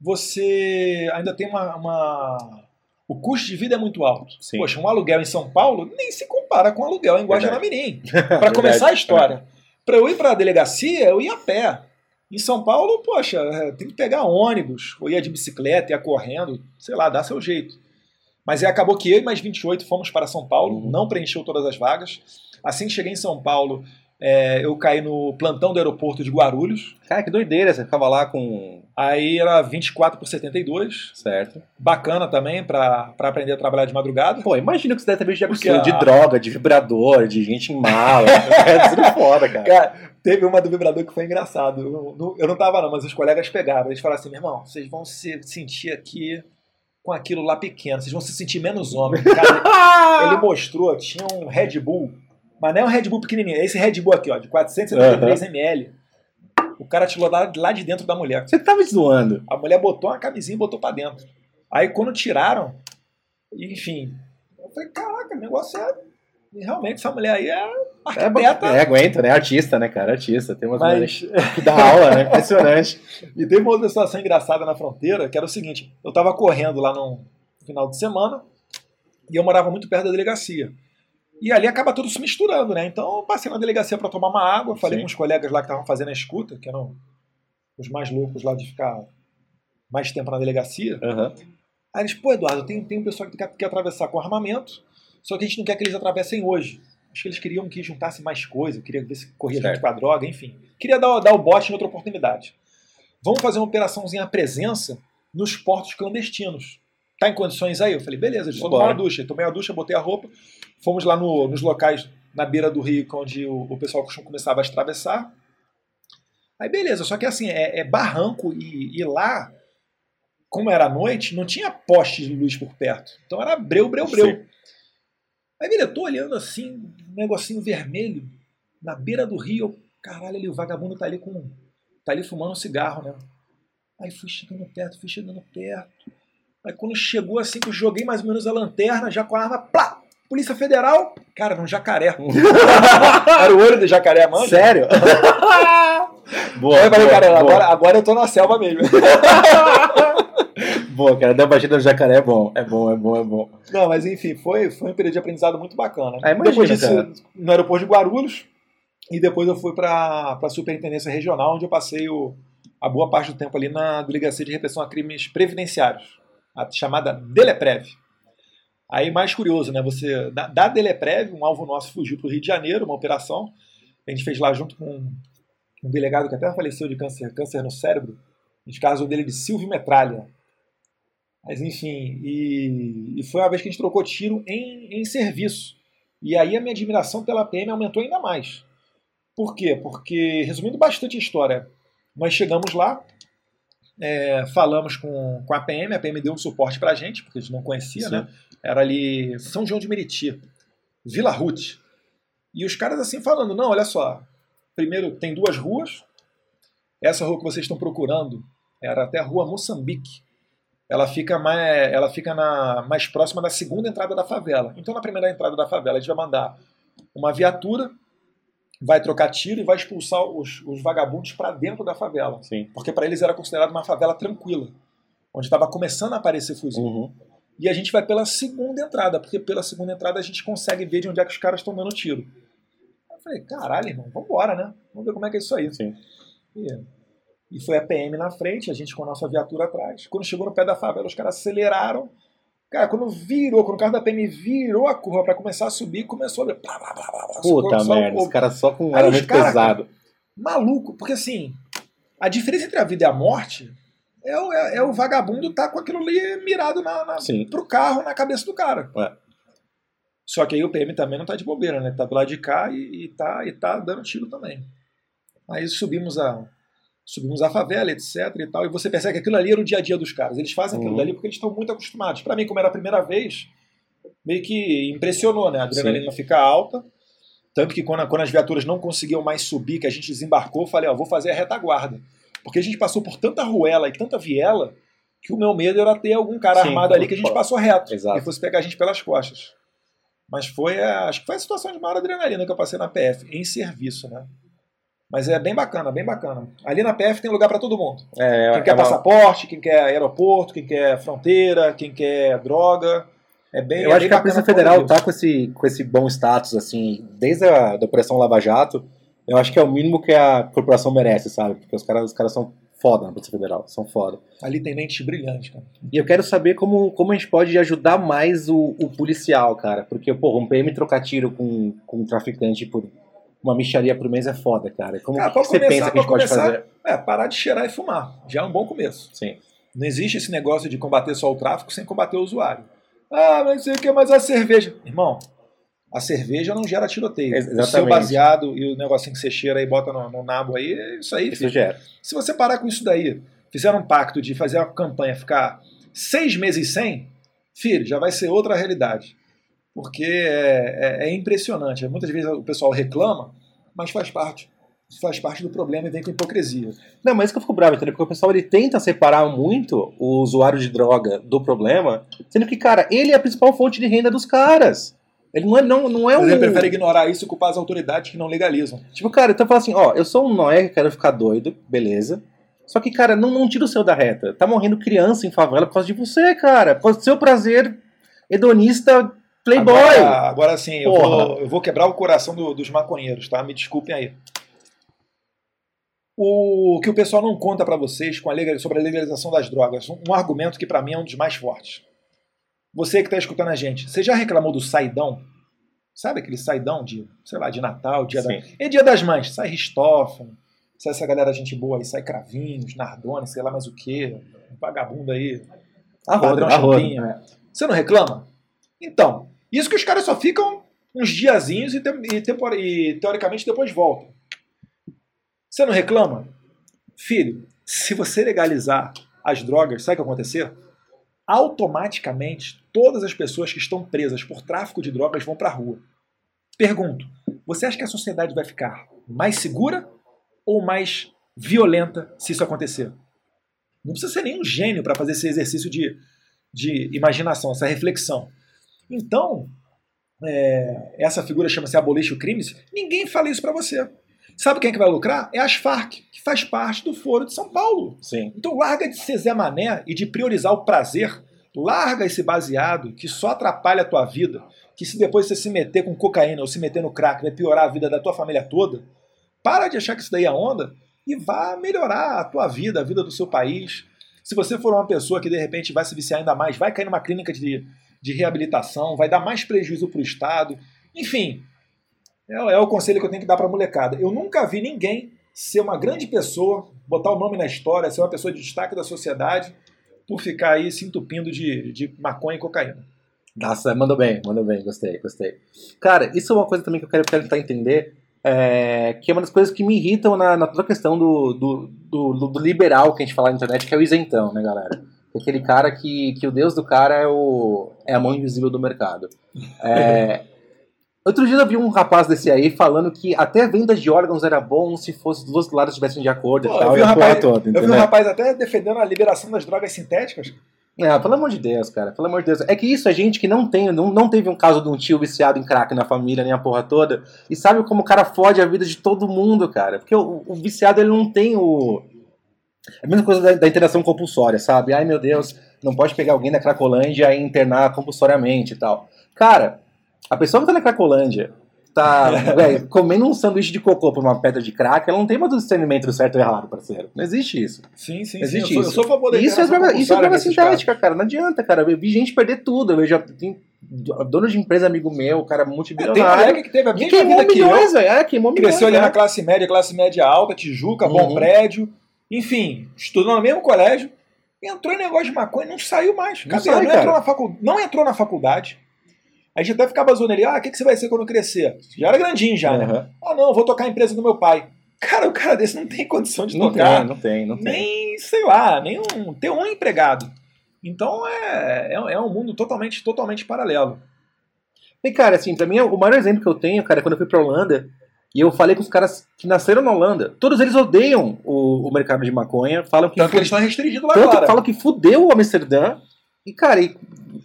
você ainda tem uma. uma- O custo de vida é muito alto. Sim. Poxa, um aluguel em São Paulo nem se compara com um aluguel em. Guajará-Mirim. Para começar a história. Para eu ir para a delegacia, eu ia a pé. Em São Paulo, poxa, é, tem que pegar ônibus, ou ia de bicicleta, ia correndo, sei lá, dá seu jeito. Mas aí acabou que eu e mais 28 fomos para São Paulo, Uhum. não preencheu todas as vagas. Assim que cheguei em São Paulo, é, eu caí no plantão do aeroporto de Guarulhos. Cara, que doideira, você ficava lá com. Aí era 24 por 72. Certo. Bacana também para aprender a trabalhar de madrugada. Pô, imagina que você deve ter visto de absurdo, de droga, de vibrador, de gente em mala. é tudo foda, cara. Cara, teve uma do vibrador que foi engraçado. Eu não, eu não tava, não, mas os colegas pegaram. Eles falaram assim: meu irmão, vocês vão se sentir aqui com aquilo lá pequeno, vocês vão se sentir menos homem. Cara, ele mostrou, tinha um Red Bull, mas não é um Red Bull pequenininho, é esse Red Bull aqui, ó, de 473 ml. O cara tirou lá, lá de dentro da mulher. Você tava zoando. A mulher botou uma camisinha e botou pra dentro. Aí quando tiraram, enfim, eu falei: caraca, o negócio é. e Realmente, essa mulher aí é É, arquiteta. é, aguenta, né? Artista, né, cara? Artista. Tem umas mulheres mas. que dá aula, né? Impressionante. E teve uma outra situação engraçada na fronteira, que era o seguinte: eu tava correndo lá no final de semana e eu morava muito perto da delegacia. E ali acaba tudo se misturando, né? Então eu passei na delegacia para tomar uma água, falei Sim. com os colegas lá que estavam fazendo a escuta, que eram os mais loucos lá de ficar mais tempo na delegacia. Aham. Aí eles, pô, Eduardo, tem, tem um pessoal que quer, quer atravessar com armamento, só que a gente não quer que eles atravessem hoje. Acho que eles queriam que juntasse mais coisa, queria ver se corria Certo. junto com a droga, enfim. Queria dar, dar o bote em outra oportunidade. Vamos fazer uma operaçãozinha à presença nos portos clandestinos. Tá em condições aí? Eu falei, beleza, eu tomar Vambora. uma ducha. Tomei a ducha, botei a roupa, fomos lá no- nos locais na beira do rio, onde o, o pessoal começava a atravessar. Aí beleza, só que assim, é, é barranco e, e lá, como era à noite, não tinha poste de luz por perto. Então era breu, breu, breu. Sim. Aí beleza, eu tô olhando assim, um negocinho vermelho, na beira do rio. Caralho, ali o vagabundo tá ali com. tá ali fumando um cigarro, né? Aí fui chegando perto, fui chegando perto. Aí quando chegou assim, que eu joguei mais ou menos a lanterna, já com a arma, plá! Polícia Federal, cara, num jacaré. Era o olho do jacaré, mano. Sério? boa, Aí eu falei, boa, cara, boa. agora, agora eu tô na selva mesmo. Boa, cara, dar batida no jacaré é bom. É bom, é bom, é bom. Não, mas enfim, foi, foi um período de aprendizado muito bacana. Ah, imagina, depois disso, cara. no aeroporto de Guarulhos, e depois eu fui para a superintendência regional, onde eu passei o, a boa parte do tempo ali na Delegacia de Repressão a Crimes Previdenciários, a chamada Deleprev. Aí, mais curioso, né? Você, da, da Deleprev, um alvo nosso fugiu para o Rio de Janeiro, uma operação, a gente fez lá junto com um delegado que até faleceu de câncer, câncer no cérebro, a gente dele de Silvio Metralha. Mas enfim, e, e foi uma vez que a gente trocou tiro em, em serviço. E aí a minha admiração pela PM aumentou ainda mais. Por quê? Porque, resumindo bastante a história, nós chegamos lá, é, falamos com, com a PM, a PM deu um suporte pra gente, porque a gente não conhecia, Sim. né? Era ali São João de Meriti, Vila Ruth. E os caras assim falando, não, olha só, primeiro tem duas ruas, essa rua que vocês estão procurando era até a rua Moçambique. Ela fica, mais, ela fica na, mais próxima da segunda entrada da favela. Então, na primeira entrada da favela, a gente vai mandar uma viatura, vai trocar tiro e vai expulsar os, os vagabundos para dentro da favela. Sim. Porque para eles era considerado uma favela tranquila, onde estava começando a aparecer fuzil. Uhum. E a gente vai pela segunda entrada, porque pela segunda entrada a gente consegue ver de onde é que os caras estão dando tiro. Eu falei, caralho, irmão, vambora, né? Vamos ver como é que é isso aí. Sim. E, e foi a PM na frente, a gente com a nossa viatura atrás. Quando chegou no pé da favela, os caras aceleraram. Cara, quando virou, quando o carro da PM virou a curva para começar a subir, começou a. Blá, blá, blá, blá, Puta merda, os caras só com um os armamento cara, pesado. Maluco, porque assim, a diferença entre a vida e a morte é o, é, é o vagabundo tá com aquilo ali mirado na, na, Sim. pro carro na cabeça do cara. É. Só que aí o PM também não tá de bobeira, né? Tá do lado de cá e, e tá, e tá dando tiro também. Aí subimos a, subimos a favela, etc e tal, e você percebe que aquilo ali era o dia a dia dos caras. Eles fazem aquilo Uhum. dali porque eles estão muito acostumados. Pra mim, como era a primeira vez, meio que impressionou, né? A adrenalina fica alta. Tanto que quando, quando as viaturas não conseguiam mais subir, que a gente desembarcou, eu falei, ó, vou fazer a retaguarda. Porque a gente passou por tanta ruela e tanta viela que o meu medo era ter algum cara Sim, armado ali que a gente passou reto Exato. e fosse pegar a gente pelas costas. Mas foi, a- acho que foi a situação de maior adrenalina que eu passei na PF, em serviço, né? Mas é bem bacana, bem bacana. Ali na PF tem lugar pra todo mundo. É, Quem é quer uma- passaporte, quem quer aeroporto, quem quer fronteira, quem quer droga. É bem Eu é acho bem que a Polícia Federal disso. tá com esse, com esse bom status, assim, desde a da Operação Lava Jato, eu acho que é o mínimo que a corporação merece, sabe? Porque os caras, os caras são foda na Polícia Federal, são foda. Ali tem mentes brilhantes, cara. E eu quero saber como, como a gente pode ajudar mais o, o policial, cara. Porque, pô, um PM trocar tiro com, com um traficante por uma micharia por mês é foda, cara. Como Cara, que você começar- pensa que a gente pra pode começar- fazer? É, parar de cheirar e fumar. Já é um bom começo. Sim. Não existe esse negócio de combater só o tráfico sem combater o usuário. Ah, mas sei o que, mas a cerveja. Irmão, a cerveja não gera tiroteio. Ex- O seu exatamente. baseado e o negocinho que você cheira e bota no, no nabo aí, isso aí, Isso gera. Se você parar com isso daí, fizer um pacto de fazer uma campanha ficar seis meses sem, filho, já vai ser outra realidade. Porque é, é- é impressionante. Muitas vezes o pessoal reclama, mas faz parte. Faz parte do problema e vem com hipocrisia. Não, mas isso que eu fico bravo, entendeu? Porque o pessoal ele tenta separar muito o usuário de droga do problema, sendo que, cara, ele é a principal fonte de renda dos caras. Ele não é, não, não é Mas um. ele prefere ignorar isso e culpar as autoridades que não legalizam. Tipo, cara, então fala assim, ó, eu sou um Noé que quero ficar doido, beleza. Só que, cara, não, não tira o seu da reta. Tá morrendo criança em favela por causa de você, cara. Por causa do seu prazer hedonista playboy. Agora, agora sim, eu vou, eu vou quebrar o coração do- dos maconheiros, tá? Me desculpem aí. O que o pessoal não conta pra vocês com a legal- sobre a legalização das drogas, um, um argumento que pra mim é um dos mais fortes. Você que tá escutando a gente, você já reclamou do saidão? Sabe aquele saidão de, sei lá, de Natal, dia da... Sim. E dia das mães, sai Ristófano, sai essa galera gente boa aí, sai Cravinhos, Nardone, sei lá mais o que, vagabundo aí, Arroda, padrão é. Você não reclama? Então, isso que os caras só ficam uns diazinhos e, tem- e e, teoricamente depois voltam. Você não reclama? Filho, se você legalizar as drogas, sabe o que acontecer? Automaticamente, todas as pessoas que estão presas por tráfico de drogas vão para a rua. Pergunto, você acha que a sociedade vai ficar mais segura ou mais violenta se isso acontecer? Não precisa ser nenhum gênio para fazer esse exercício de de imaginação, essa reflexão. Então, é, essa figura chama-se Abolish o Crimes, ninguém fala isso para você. Sabe quem é que vai lucrar? É as Farc, que faz parte do Foro de São Paulo. Sim. Então larga de ser Zé Mané e de priorizar o prazer. Larga esse baseado que só atrapalha a tua vida, que se depois você se meter com cocaína ou se meter no crack vai piorar a vida da tua família toda. Para de achar que isso daí é onda e vá melhorar a tua vida, a vida do seu país. Se você for uma pessoa que de repente vai se viciar ainda mais, vai cair numa clínica de, de reabilitação, vai dar mais prejuízo para o Estado. Enfim, é, é, o conselho que eu tenho que dar para a molecada. Eu nunca vi ninguém ser uma grande pessoa, botar o nome na história, ser uma pessoa de destaque da sociedade, por ficar aí se entupindo de, de maconha e cocaína. Nossa, mandou bem, mandou bem, gostei, gostei. Cara, isso é uma coisa também que eu quero, tentar entender, é, que é uma das coisas que me irritam na, na toda questão do, do, do, do, liberal que a gente fala na internet, que é o isentão, né, galera? Aquele cara que, que o deus do cara é, o, é a mão invisível do mercado. É, Outro dia eu vi um rapaz desse aí falando que até vendas de órgãos era bom se fosse os dois lados estivessem de acordo Pô, e tal. Eu vi, um rapaz, toda, eu vi um rapaz até defendendo a liberação das drogas sintéticas. É, pelo amor de Deus, cara, pelo amor de Deus. É que isso é gente que não tem, não, não teve um caso de um tio viciado em crack na família, nem a porra toda, e sabe como o cara fode a vida de todo mundo, cara. Porque o, o viciado, ele não tem o... É a mesma coisa da, da, interação compulsória, sabe? Ai, meu Deus, não pode pegar alguém da Cracolândia e internar compulsoriamente e tal. Cara, a pessoa que tá na Cracolândia, tá véio, comendo um sanduíche de cocô por uma pedra de crack, ela não tem mais discernimento do certo ou errado, parceiro. Não existe isso. Sim, sim, existe sim. Eu isso. sou, eu sou a favor da Isso é droga, isso é droga sintética, cara. Não adianta, cara. Eu vi gente perder tudo. Eu já tem dono de empresa, amigo meu, cara multibilionário. É, tem moleque que teve a mesma queimou vida que eu. É, queimou Cresceu milhões, ali é. na classe média, classe média alta, Tijuca, bom Uhum. prédio. Enfim, estudou no mesmo colégio. Entrou em negócio de maconha e não saiu mais. Não sai, não, entrou na facu... não entrou na faculdade. A gente até ficava zoando ele, ah, o que, que você vai ser quando crescer? Já era grandinho já, né? Uhum. Ah, não, vou tocar a empresa do meu pai. Cara, o cara desse não tem condição de Não tocar, tem, não tem, não tem. nem, sei lá, nem um, ter um empregado. Então é, é, é um mundo totalmente, totalmente paralelo. E, cara, assim, pra mim, o maior exemplo que eu tenho, cara, é quando eu fui pra Holanda, e eu falei com os caras que nasceram na Holanda, todos eles odeiam o, o mercado de maconha, falam que, Tanto que eles estão restringidos lá tanto agora. falam que fudeu o Amsterdã, e, cara, e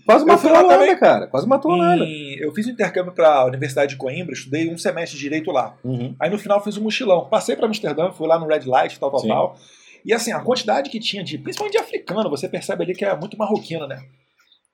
quase matou a Holanda, também. cara, quase matou a Holanda. Eu fiz um intercâmbio para a Universidade de Coimbra, estudei um semestre de direito lá. Uhum. Aí no final fiz um mochilão. Passei para Amsterdã, fui lá no Red Light, tal, tal, Sim. tal. E assim, a quantidade que tinha de, principalmente de africano, você percebe ali que é muito marroquino, né?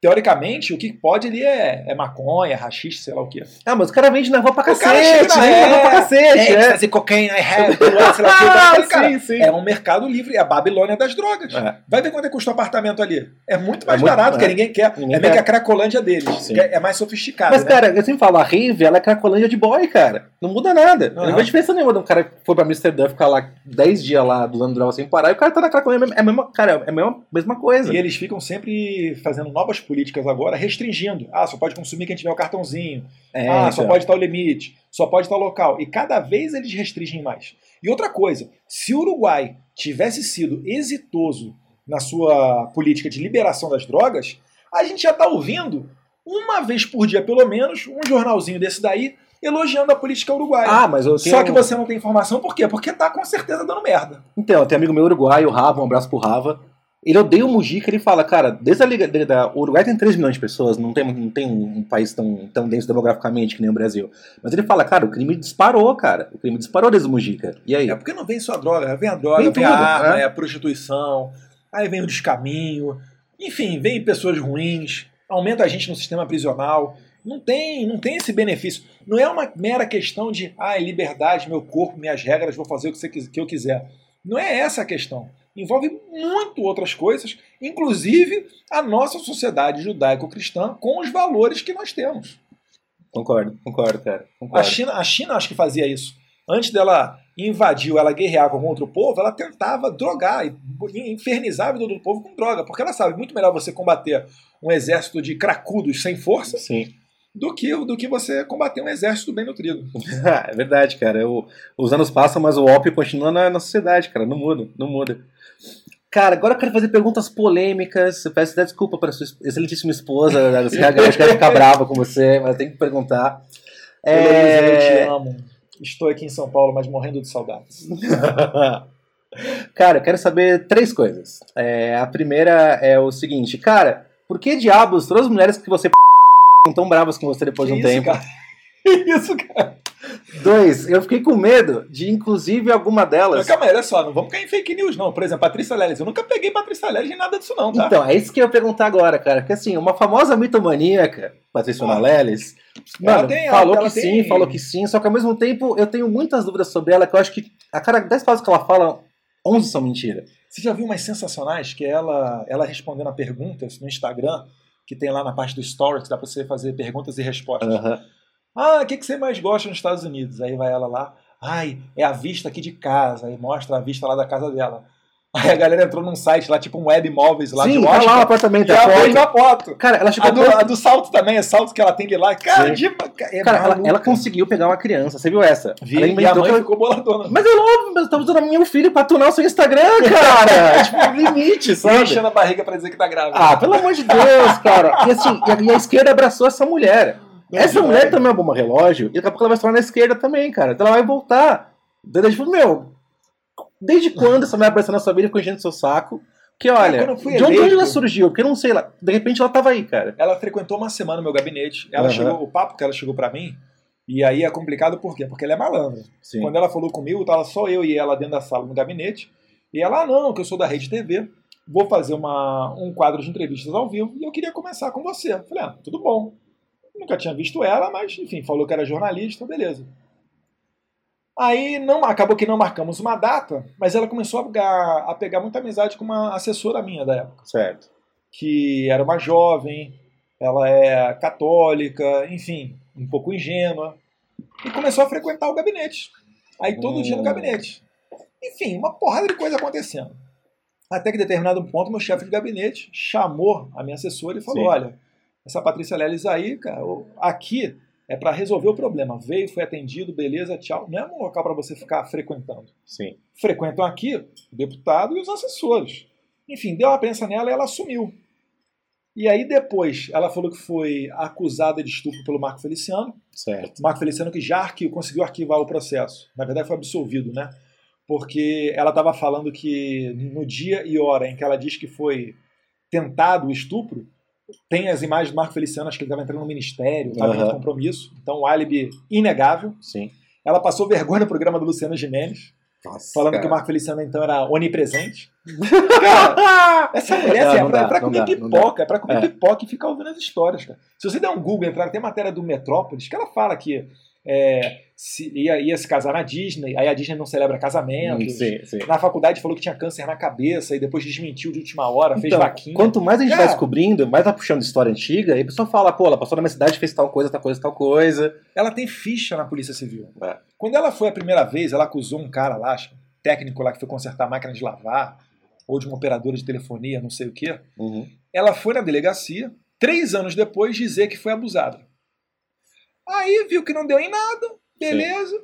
Teoricamente, o que pode ali é, é maconha, rachixe, sei lá o quê. Ah, mas os caras vendem na rua pra O cara cacete, vendem na rua pra cacete, é. fazer cocaine, I have, sei lá o cara, sim, sim. É um mercado livre, é a Babilônia das drogas. É. Vai ver quanto é que custa o apartamento ali. É muito mais É muito- barato, é. ninguém quer. Ninguém é meio quer. que a cracolândia deles. Que É é mais sofisticado. Mas, né? cara, eu sempre falo, a rave, ela é cracolândia de boy, cara. Não muda nada. Aham. não vejo diferença nenhuma de um cara que foi pra Amsterdã ficar lá 10 dias lá usando droga sem parar, e o cara tá na cracolândia. É a mesma, cara, é a mesma, mesma coisa. E eles ficam sempre fazendo novas políticas agora, restringindo. Ah, só pode consumir quem tiver o cartãozinho. É, ah, só pode estar o limite. Só pode estar o local. E cada vez eles restringem mais. E outra coisa, se o Uruguai tivesse sido exitoso na sua política de liberação das drogas, a gente já está ouvindo, uma vez por dia pelo menos, um jornalzinho desse daí elogiando a política uruguaia. Ah, mas eu tenho... Só que você não tem informação, por quê? Porque tá com certeza dando merda. Então, tem amigo meu uruguaio, o Rava, um abraço pro Rava. Ele odeia o Mujica, ele fala, cara, desde a Liga. da- da- o Uruguai tem 3 milhões de pessoas, não tem, não tem um país tão, tão denso demograficamente que nem o Brasil. Mas ele fala, cara, o crime disparou, cara. O crime disparou desde o Mujica. E aí? É porque não vem só a droga, vem a droga, Vem vem, tudo, a arma, é. é a prostituição, aí vem o descaminho, enfim, vem pessoas ruins, aumenta a gente no sistema prisional. Não tem, não tem esse benefício. Não é uma mera questão de, ah, liberdade, meu corpo, minhas regras, vou fazer o que, você, que eu quiser. Não é essa a questão. Envolve muito outras coisas, inclusive a nossa sociedade judaico-cristã com os valores que nós temos. Concordo, concordo, cara. A Concordo. China, a China acho que fazia isso. Antes dela invadir ela guerrear com outro povo, ela tentava drogar e infernizar a vida do povo com droga, porque ela sabe muito melhor você combater um exército de cracudos sem força Sim. Do que, do que você combater um exército bem nutrido. é verdade, cara. Eu- os anos passam, mas o ópio continua na, na sociedade, cara. Não muda, não muda. Cara, agora eu quero fazer perguntas polêmicas. Eu peço desculpa para sua excelentíssima esposa. né? Você acho que ela vai ficar brava com você, mas tem que perguntar. Heloísa, eu te É... amo. Estou aqui em São Paulo, mas morrendo de saudades. cara, eu quero saber três coisas. É, a primeira é o seguinte, cara, Por que diabos todas as mulheres que você tão bravas com você depois de um Que isso, tempo? cara? Que isso, cara? Dois, eu fiquei com medo de, inclusive, alguma delas. Mas calma aí, olha só, não vamos cair em fake news, não. Por exemplo, Patrícia Leles. Eu nunca peguei Patrícia Leles em nada disso, não, tá? Então, é isso que eu ia perguntar agora, cara. Porque assim, uma famosa mitomaníaca, Patrícia Ah. Leles, mano, tem- falou ela que sim, falou que sim, só que ao mesmo tempo eu tenho muitas dúvidas sobre ela, que eu acho que a cada 10 palavras que ela fala, 11 são mentira. Você já viu umas sensacionais que ela, ela respondendo a perguntas no Instagram, que tem lá na parte do Stories, que dá pra você fazer perguntas e respostas. Aham. Ah, o que, que você mais gosta nos Estados Unidos? Aí vai ela lá. Ai, é a vista aqui de casa. Aí mostra a vista lá da casa dela. Aí a galera entrou num site lá, tipo um web móveis lá de Sim, tá lá o Washington. apartamento, E a ela foto. a foto. Cara, ela chegou A do, a do salto também, é salto que ela tem de lá. Cara, Sim. de, é Cara, ela, ela conseguiu pegar uma criança, você viu essa? Vi, ela e a mãe ela- ficou boladona. Mas é óbvio, mas tava usando meu filho pra tunar o seu Instagram, cara! tipo, limite, sabe? enchendo a barriga pra dizer que tá grávida. Ah, pelo amor de Deus, cara. E assim, e a, e a esquerda abraçou essa mulher. Não, essa mulher também é uma bomba relógio, e daqui a pouco ela vai se tornar na esquerda também, cara. Então ela vai voltar. Entendeu? Tipo, meu, desde quando essa mulher apareceu na sua vida e ficou enchendo seu saco? Que olha, fui de onde, eleito- onde ela surgiu? Porque eu não sei, ela, de repente ela tava aí, cara. Ela frequentou uma semana o meu gabinete. Ela Aham. chegou, o papo que ela chegou pra mim, e aí é complicado por quê? Porque ela é malandra. Sim. Quando ela falou comigo, tava só eu e ela dentro da sala no gabinete. E ela, ah, não, que eu sou da Rede TV, vou fazer uma, um quadro de entrevistas ao vivo e eu queria começar com você. Eu falei, ah, tudo bom. Nunca tinha visto ela, mas enfim, falou que era jornalista, beleza. Aí não, acabou que não marcamos uma data, mas ela começou a pegar, a pegar muita amizade com uma assessora minha da época Certo. que era uma jovem, ela é católica, enfim, um pouco ingênua, e começou a frequentar o gabinete. Aí todo dia no Hum. gabinete. Enfim, uma porrada de coisa acontecendo. Até que em determinado ponto, meu chefe de gabinete chamou a minha assessora e falou: Sim. Olha, essa Patrícia Leles aí, cara, aqui é para resolver o problema. Veio, foi atendido, beleza, tchau. Não é um local para você ficar frequentando Sim. frequentam aqui o deputado e os assessores. Enfim, deu uma prensa nela e ela assumiu. E aí depois ela falou que foi acusada de estupro pelo Marco Feliciano. Certo. Marco Feliciano que já arqui- conseguiu arquivar o processo. Na verdade foi absolvido, né? Porque ela estava falando que no dia e hora em que ela diz que foi tentado o estupro, tem as imagens do Marco Feliciano, acho que ele estava entrando no ministério, estava Aham. em compromisso. Então, um álibi inegável. Sim. Ela passou vergonha no programa do Luciano Gimenez, Nossa, falando que cara. o Marco Feliciano então era onipresente. Cara, essa mulher assim, Não, é, pra, não é pra comer dá, pipoca, é pra comer É. pipoca e ficar ouvindo as histórias, cara. Se você der um Google, entrar, tem matéria do Metrópolis, que ela fala que é, se, ia, ia se casar na Disney, aí a Disney não celebra sim. Na faculdade falou que tinha câncer na cabeça e depois desmentiu de última hora, fez Então, vaquinha. Quanto mais a gente É. vai descobrindo, mais vai puxando história antiga, e a pessoa fala, pô, ela passou na minha cidade, fez tal coisa, tal coisa, tal coisa. Ela tem ficha na Polícia Civil. É. Quando ela foi a primeira vez, ela acusou um cara lá, acho, técnico lá que foi consertar a máquina de lavar, ou de uma operadora de telefonia, não sei o quê. Uhum. Ela foi na delegacia, três anos depois, dizer que foi abusada. Aí viu que não deu em nada, beleza.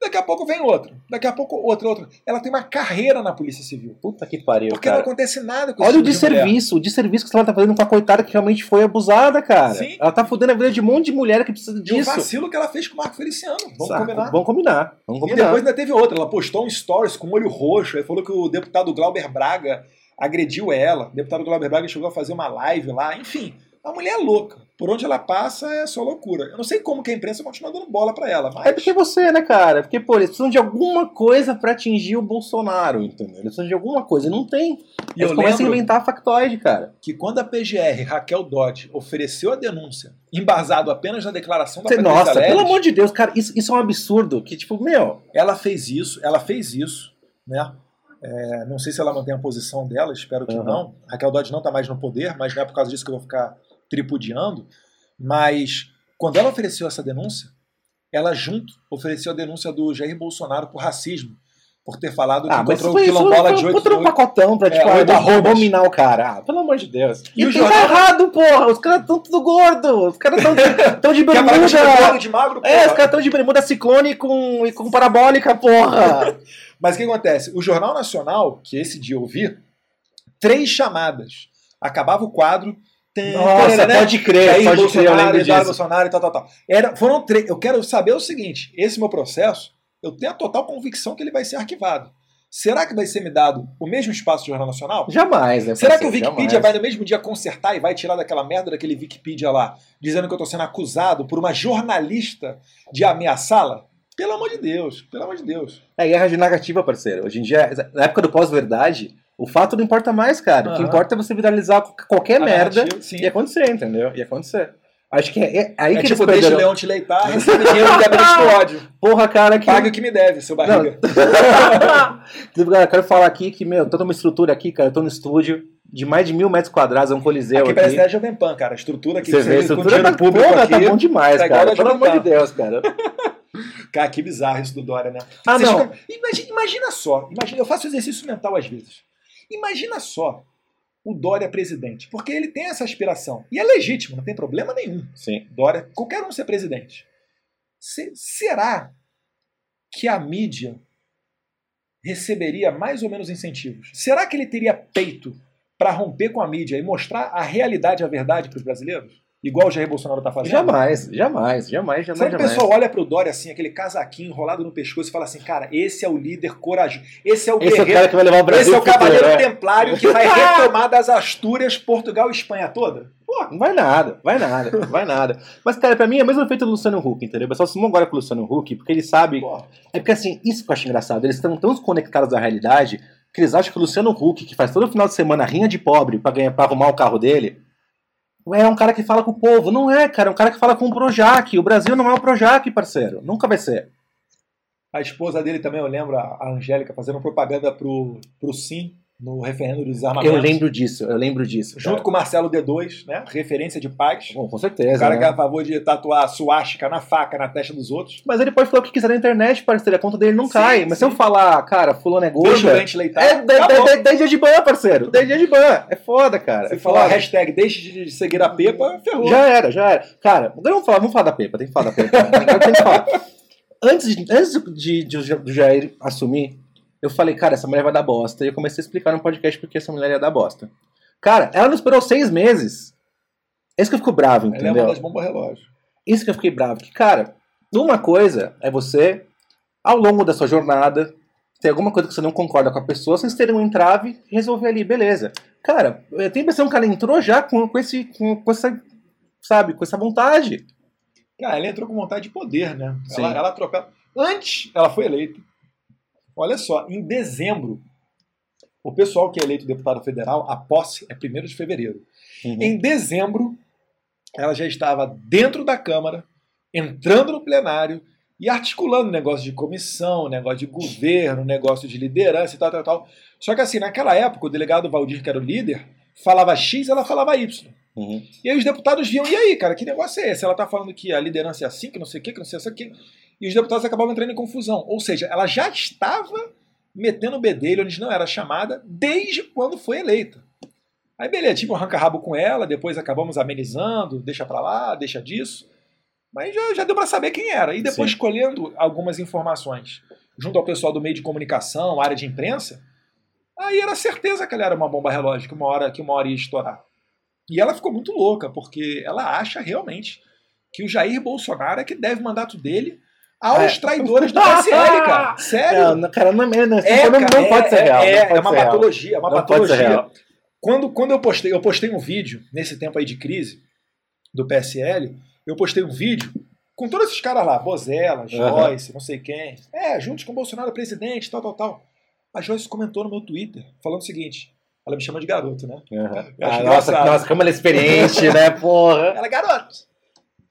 Daqui a pouco vem outra. Daqui a pouco outra, outra. Ela tem uma carreira na Polícia Civil. Puta que pariu, Porque não cara. acontece nada com Olha o tipo de desserviço, o desserviço que ela tá fazendo com a coitada que realmente foi abusada, cara. Sim. Ela tá fudendo a vida de um monte de mulher que precisa E o disso. vacilo que ela fez com o Marco Feliciano. Vamos Saco. combinar. Vamos combinar. Vamos E combinar. depois ainda teve outra. Ela postou um stories com o olho roxo. Aí falou que o deputado Glauber Braga agrediu ela. O deputado Glauber Braga chegou a fazer uma live lá. Enfim, a mulher é louca. Por onde ela passa é só loucura. Eu não sei como que a imprensa continua dando bola pra ela, mas. É porque você, né, cara? Porque, pô, eles precisam de alguma coisa pra atingir o Bolsonaro, entendeu? Eles precisam de alguma coisa. E não tem. E Eles eu começam a inventar factoide, cara. que quando a PGR, Raquel Dodge, ofereceu a denúncia, embasado apenas na declaração da Você- Patrícia nossa, pelo amor de Deus, cara, isso, isso é um absurdo. Que, tipo, meu. ela fez isso, ela fez isso, né? É, não sei se ela mantém a posição dela, espero que Uhum. não. Raquel Dodge não está mais no poder, mas não é por causa disso que eu vou ficar tripudiando. Mas quando ela ofereceu essa denúncia, ela junto ofereceu a denúncia do Jair Bolsonaro por racismo, por ter falado que Ah, mas encontrou isso quilombola foi, de foi oito puta um pacotão pra, É, tipo, ah, arrobas. dominar o cara. Ah, pelo amor de Deus. E E, o tá jornal- errado, porra. Os caras tão tudo gordo. Os caras tão, tão de que é bermuda. gordo de magro, É, os caras tão de bermuda ciclone com, com parabólica, porra. Mas o que acontece? O Jornal Nacional, que esse dia eu vi, três chamadas. Acabava o quadro. Nossa, né? pode crer, Jair pode crer, eu Bolsonaro, lembro Eduardo disso. Bolsonaro e tal, tal, tal. Era, foram três. Eu quero saber o seguinte: esse meu processo, eu tenho a total convicção que ele vai ser arquivado. será que vai ser me dado o mesmo espaço do Jornal Nacional? Jamais, né? Será que o? Wikipedia Jamais. vai no mesmo dia consertar e vai tirar daquela merda daquele Wikipedia lá, dizendo que eu tô sendo acusado por uma jornalista de ameaçá-la? Pelo amor de Deus, pelo amor de Deus. É guerra de narrativa, parceiro. Hoje em dia, na época do pós-verdade, o fato não importa mais, cara. O que importa é você viralizar qualquer merda sim. e acontecer, entendeu? E acontecer. Acho que é, é aí É que tipo, eles deixa o leão te leitar, recebe dinheiro do gabinete do ódio. Porra, cara, que. Pague o que me deve, seu barriga. Tipo, cara, quero falar aqui que, meu, toda uma estrutura aqui, cara. Eu tô no estúdio de mais de mil metros quadrados, é um coliseu Aqui aqui. parece a Jovem Pan, cara. A estrutura aqui Você que vê, a estrutura tá, público porra, aqui. tá bom demais, tá cara. Pelo amor de. Deus, cara. Cara, que bizarro isso do Dória, né? Ah, Vocês não. ficam- Imagina, imagina só, imagina, eu faço exercício mental às vezes. Imagina só o Dória presidente, porque ele tem essa aspiração. E é legítimo, não tem problema nenhum. Sim. Dória, qualquer um ser presidente. Se- será que a mídia receberia mais ou menos incentivos? Será que ele teria peito para romper com a mídia e mostrar a realidade a verdade para os brasileiros? Igual o Jair Bolsonaro está fazendo? Jamais, jamais, jamais, jamais. Será que o pessoal olha pro Dória assim, aquele casaquinho enrolado no pescoço e fala assim, cara, esse é o líder corajoso, esse é o Esse é o guerreiro, cara que vai levar o Brasil esse é o cavaleiro é. templário que vai retomar das Astúrias, Portugal e Espanha toda? Pô, Não vai nada, vai nada, vai nada. Mas, cara, pra mim é o mesmo efeito do Luciano Huck, entendeu? O pessoal se agora com o Luciano Huck, porque ele sabe. pô. É porque assim, isso que eu acho engraçado. Eles estão tão conectados à realidade que eles acham que o Luciano Huck, que faz todo final de semana rinha de pobre pra, ganhar, pra arrumar o carro dele, é um cara que fala com o povo. Não é, cara, é um cara que fala com o Projac. O Brasil não é o Projac, parceiro. Nunca vai ser. A esposa dele também, eu lembro, a Angélica, fazendo propaganda pro, pro Sim no referendo do desarmamento. Eu lembro disso, eu lembro disso. Junto cara. com o Marcelo D2, né? Referência de paz. Bom, com O certeza. cara né? que é a favor de tatuar suástica na faca, na testa dos outros. Mas ele pode falar o que quiser na internet, parceiro. A conta dele não Sim, cai. Mas se eu sim. falar, cara, fulano é Deixa o leitar. É 10 acabou. 10 10 dias de ban, parceiro. 10 dias de ban. É foda, cara. Se é falar hashtag deixe de seguir a Pepa, ferrou. Já era, já era. Cara, vamos falar, vamos falar da Pepa, tem que falar da Pepa. Agora tem que falar. Antes, de, antes de, de, do Jair assumir, eu falei, cara, essa mulher vai dar bosta. E eu comecei a explicar no podcast porque essa mulher ia dar bosta. Cara, ela não esperou seis meses. É isso que eu fico bravo, Ela é uma entendeu? das bombas relógio. Isso que eu fiquei bravo. Que, cara, uma coisa é você, ao longo da sua jornada, ter alguma coisa que você não concorda com a pessoa, vocês terem um entrave e resolver ali, beleza. Cara, eu tenho a impressão que ela entrou já com, com, esse, com, com essa, sabe, com essa vontade. Cara, ela entrou com vontade de poder, né? Sim. Ela, ela atropela. Antes, ela foi eleita. Olha só, em dezembro, o pessoal que é eleito deputado federal, a posse é 1 de fevereiro. Uhum. Em dezembro, ela já estava dentro da Câmara, entrando no plenário e articulando negócio de comissão, negócio de governo, negócio de liderança e tal, tal, tal. Só que assim, naquela época, o delegado Valdir, que era o líder, falava X, ela falava Y. Uhum. E aí os deputados viam, e aí, cara, que negócio é esse? Ela tá falando que a liderança é assim, que não sei o que, que não sei isso aqui. E os deputados acabavam entrando em confusão. Ou seja, ela já estava metendo o bedelho onde não era chamada desde quando foi eleita. Aí beleza, tive um arranca-rabo com ela, depois acabamos amenizando, deixa pra lá, deixa disso. Mas já, já deu pra saber quem era. E depois Sim. escolhendo algumas informações junto ao pessoal do meio de comunicação, área de imprensa, aí era certeza que ela era uma bomba relógio, que uma hora, que uma hora ia estourar. E ela ficou muito louca, porque ela acha realmente que o Jair Bolsonaro é que deve o mandato dele aos É. traidores do PSL, cara. Sério. Não, cara, não, é- não, É, não, não cara, pode é, ser real. É, é uma patologia, é uma patologia. Quando, quando eu postei, eu postei um vídeo nesse tempo aí de crise do PSL, eu postei um vídeo com todos esses caras lá, Bozella, Joyce, não sei quem. É, juntos com o Bolsonaro presidente, tal, tal, tal. A Joyce comentou no meu Twitter, falando o seguinte: ela me chama de garoto, né? Uhum. Ah, nossa, nossa, como ela é experiente, né, porra. Ela, garoto,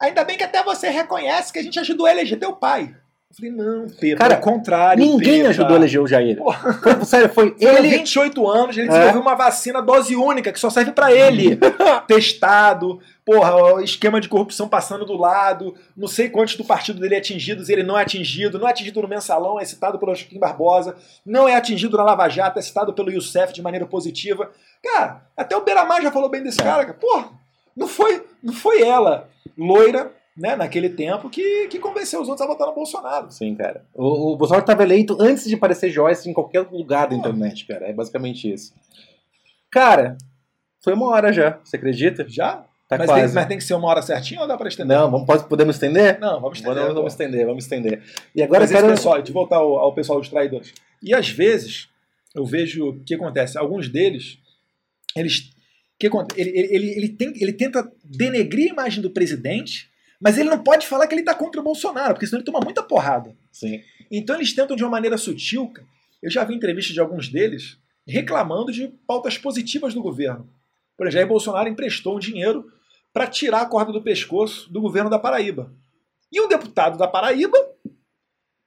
ainda bem que até você reconhece que a gente ajudou a eleger teu pai. Eu falei, não, Pedro, Cara, ao contrário. Ninguém Pepa. ajudou a eleger o Jair. Foi- sério, foi Foram ele. 28 anos, ele É. desenvolveu uma vacina dose única que só serve pra ele. Testado, porra, esquema de corrupção passando do lado, não sei quantos do partido dele é atingidos, ele não é atingido, não é atingido no mensalão, é citado pelo Joaquim Barbosa, não é atingido na Lava Jato, é citado pelo Youssef de maneira positiva. Cara, até o Beiramar já falou bem desse É. cara, cara. Porra, não foi, não foi ela, loira, né, naquele tempo, que, que convenceu os outros a votar no Bolsonaro. Sim, cara. O, o Bolsonaro estava eleito antes de aparecer Joyce em qualquer lugar da internet, cara. É basicamente isso. Cara, foi uma hora já, você acredita? Já? Tá mas, tem, mas tem que ser uma hora certinha ou dá pra estender? Não, vamos, pode, podemos estender? Não, vamos estender. Vamos, estender, vamos estender. E agora Mas quero. pessoal, de voltar ao, ao pessoal dos traidores. E às vezes, eu vejo o que acontece. Alguns deles, eles. Que, ele, ele, ele, tem, ele tenta denegrir a imagem do presidente, mas ele não pode falar que ele está contra o Bolsonaro, porque senão ele toma muita porrada. Sim. Então eles tentam de uma maneira sutil. Eu já vi entrevistas de alguns deles reclamando de pautas positivas do governo. Por exemplo, Jair Bolsonaro emprestou um dinheiro para tirar a corda do pescoço do governo da Paraíba. E um deputado da Paraíba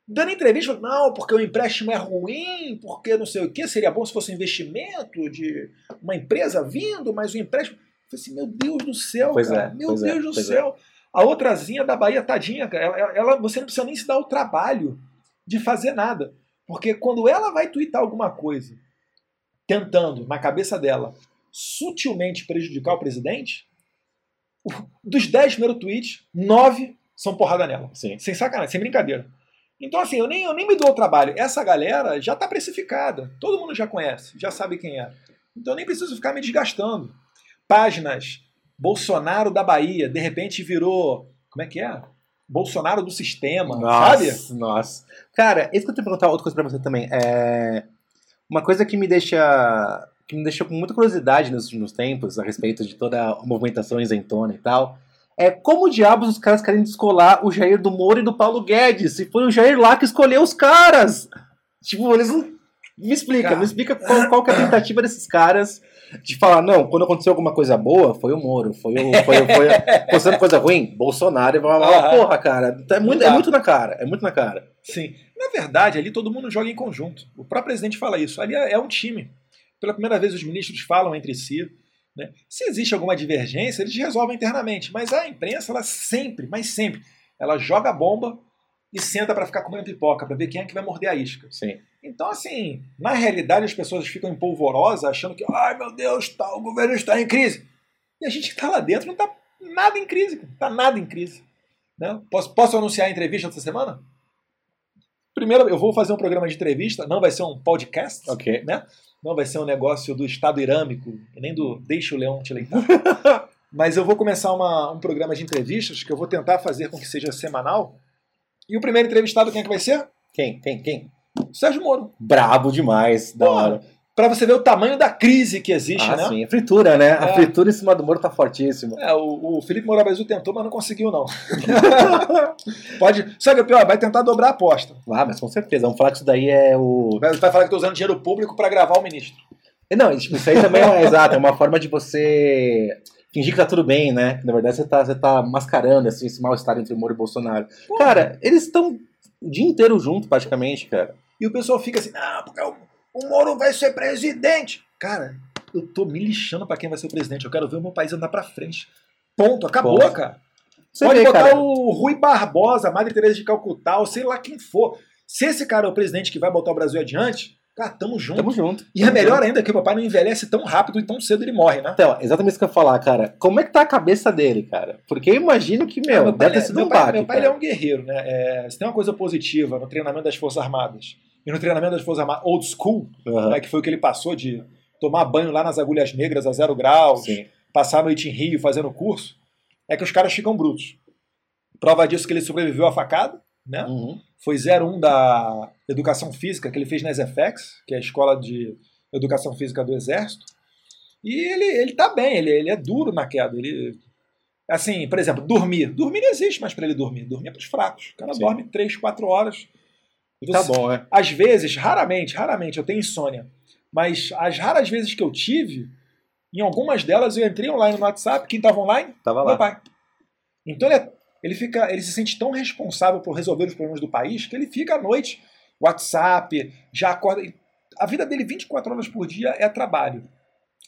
dando entrevista, não, porque o empréstimo é ruim, porque não sei o que, seria bom se fosse um investimento de uma empresa vindo, mas o empréstimo. Eu falei assim, meu Deus do céu, Pois cara, é, meu é, Deus do pois céu. A outrazinha da Bahia, tadinha, cara, ela, ela- você não precisa nem se dar o trabalho de fazer nada. Porque quando ela vai twittar alguma coisa, tentando, na cabeça dela, sutilmente prejudicar o presidente, dos 10 primeiros tweets, 9 são porrada nela. Sim. Sem sacanagem, sem brincadeira. Então, assim, eu nem, eu nem me dou o trabalho. Essa galera já está precificada. Todo mundo já conhece, já sabe quem é. Então, eu nem preciso ficar me desgastando. Páginas, Bolsonaro da Bahia, de repente virou. Como é que é? Bolsonaro do sistema, sabe? Nossa, nossa. Cara, isso que eu tenho que perguntar outra coisa pra você também. É... Uma coisa que me deixa. que me deixou com muita curiosidade nos últimos tempos, a respeito de toda a movimentação isentona e tal. É como diabos os caras querem descolar o Jair do Moro e do Paulo Guedes? Se foi o Jair lá que escolheu os caras! Tipo, eles não. Me explica, Cara. me explica qual, qual que é a tentativa desses caras de falar, não, quando aconteceu alguma coisa boa, foi o Moro, foi o. Foi, o- foi, acontecendo coisa ruim, Bolsonaro e blá blá blá. Porra, cara, é muito, é muito na cara, é muito na cara. Sim. Na verdade, ali todo mundo joga em conjunto. O próprio presidente fala isso. Ali é é um time. Pela primeira vez, os ministros falam entre si. Né? Se existe alguma divergência, eles resolvem internamente. Mas a imprensa, ela sempre, mas sempre, ela joga a bomba e senta para ficar comendo pipoca, para ver quem é que vai morder a isca. Sim. Então, assim, na realidade, as pessoas ficam empolvorosas, achando que, ai meu Deus, tá, o governo está em crise. E a gente que está lá dentro não está nada em crise, não está nada em crise. Né? Posso, posso anunciar a entrevista essa semana? Primeiro, eu vou fazer um programa de entrevista, não vai ser um podcast, Ok. né? Não vai ser um negócio do Estado Irâmico, e nem do Deixa o Leão te leitar. Mas eu vou começar uma- um programa de entrevistas que eu vou tentar fazer com que seja semanal. E o primeiro entrevistado, quem é que vai ser? Quem? Quem? Quem? Sérgio Moro. Brabo demais, da hora. Pra você ver o tamanho da crise que existe, Ah, né? sim. A fritura, né? A É. fritura em cima do Moro tá fortíssima. É, o, o Felipe Brasil tentou, mas não conseguiu, não. Pode. Sabe o pior? Vai tentar dobrar a aposta. Ah, mas com certeza. Vamos falar que isso daí é o. Vai, vai falar que tô usando dinheiro público para gravar o ministro. Não, tipo, isso aí também é exato. É uma forma de você fingir que tá tudo bem, né? Na verdade, você tá, você tá mascarando assim, esse mal-estar entre o Moro e o Bolsonaro. Cara, eles estão o dia inteiro junto, praticamente, cara. E o pessoal fica assim, não, porque o, o Moro vai ser presidente. Cara, eu tô me lixando pra quem vai ser o presidente. Eu quero ver o meu país andar pra frente. Ponto, acabou, Ponto. cara. Você Pode vê, botar cara. o Rui Barbosa, a Madre Teresa de Calcutá, ou sei lá quem for. Se esse cara é o presidente que vai botar o Brasil adiante, cara, tamo junto. Tamo junto. E é melhor ainda que o papai não envelhece tão rápido e tão cedo ele morre, né? Então, exatamente isso que eu ia falar, cara. Como é que tá a cabeça dele, cara? Porque eu imagino que, meu, Meu pai, deve ter sido meu um pai- baque, meu pai é um guerreiro, né? É, se tem uma coisa positiva no treinamento das Forças Armadas e no treinamento das Forças Armadas old school, Aham. né, que foi o que ele passou de tomar banho lá nas agulhas negras a zero graus, Sim. passar a noite em Rio fazendo curso, é que os caras ficam brutos. Prova disso que ele sobreviveu à facada, né? Uhum. Foi 01 da Educação Física que ele fez na SFX, que é a escola de Educação Física do Exército. E ele, ele tá bem, ele, ele é duro na queda. Ele, assim, por exemplo, dormir. Dormir não existe mais para ele dormir. Dormir é para os fracos. O cara Sim. dorme 3, 4 horas. E Tá bom, é. Às vezes, raramente, raramente, eu tenho insônia. Mas as raras vezes que eu tive, em algumas delas eu entrei online no WhatsApp. Quem estava online? Tava Meu lá. pai. Então ele, é- ele fica, ele se sente tão responsável por resolver os problemas do país que ele fica à noite, WhatsApp, já acorda. A vida dele 24 horas por dia é trabalho.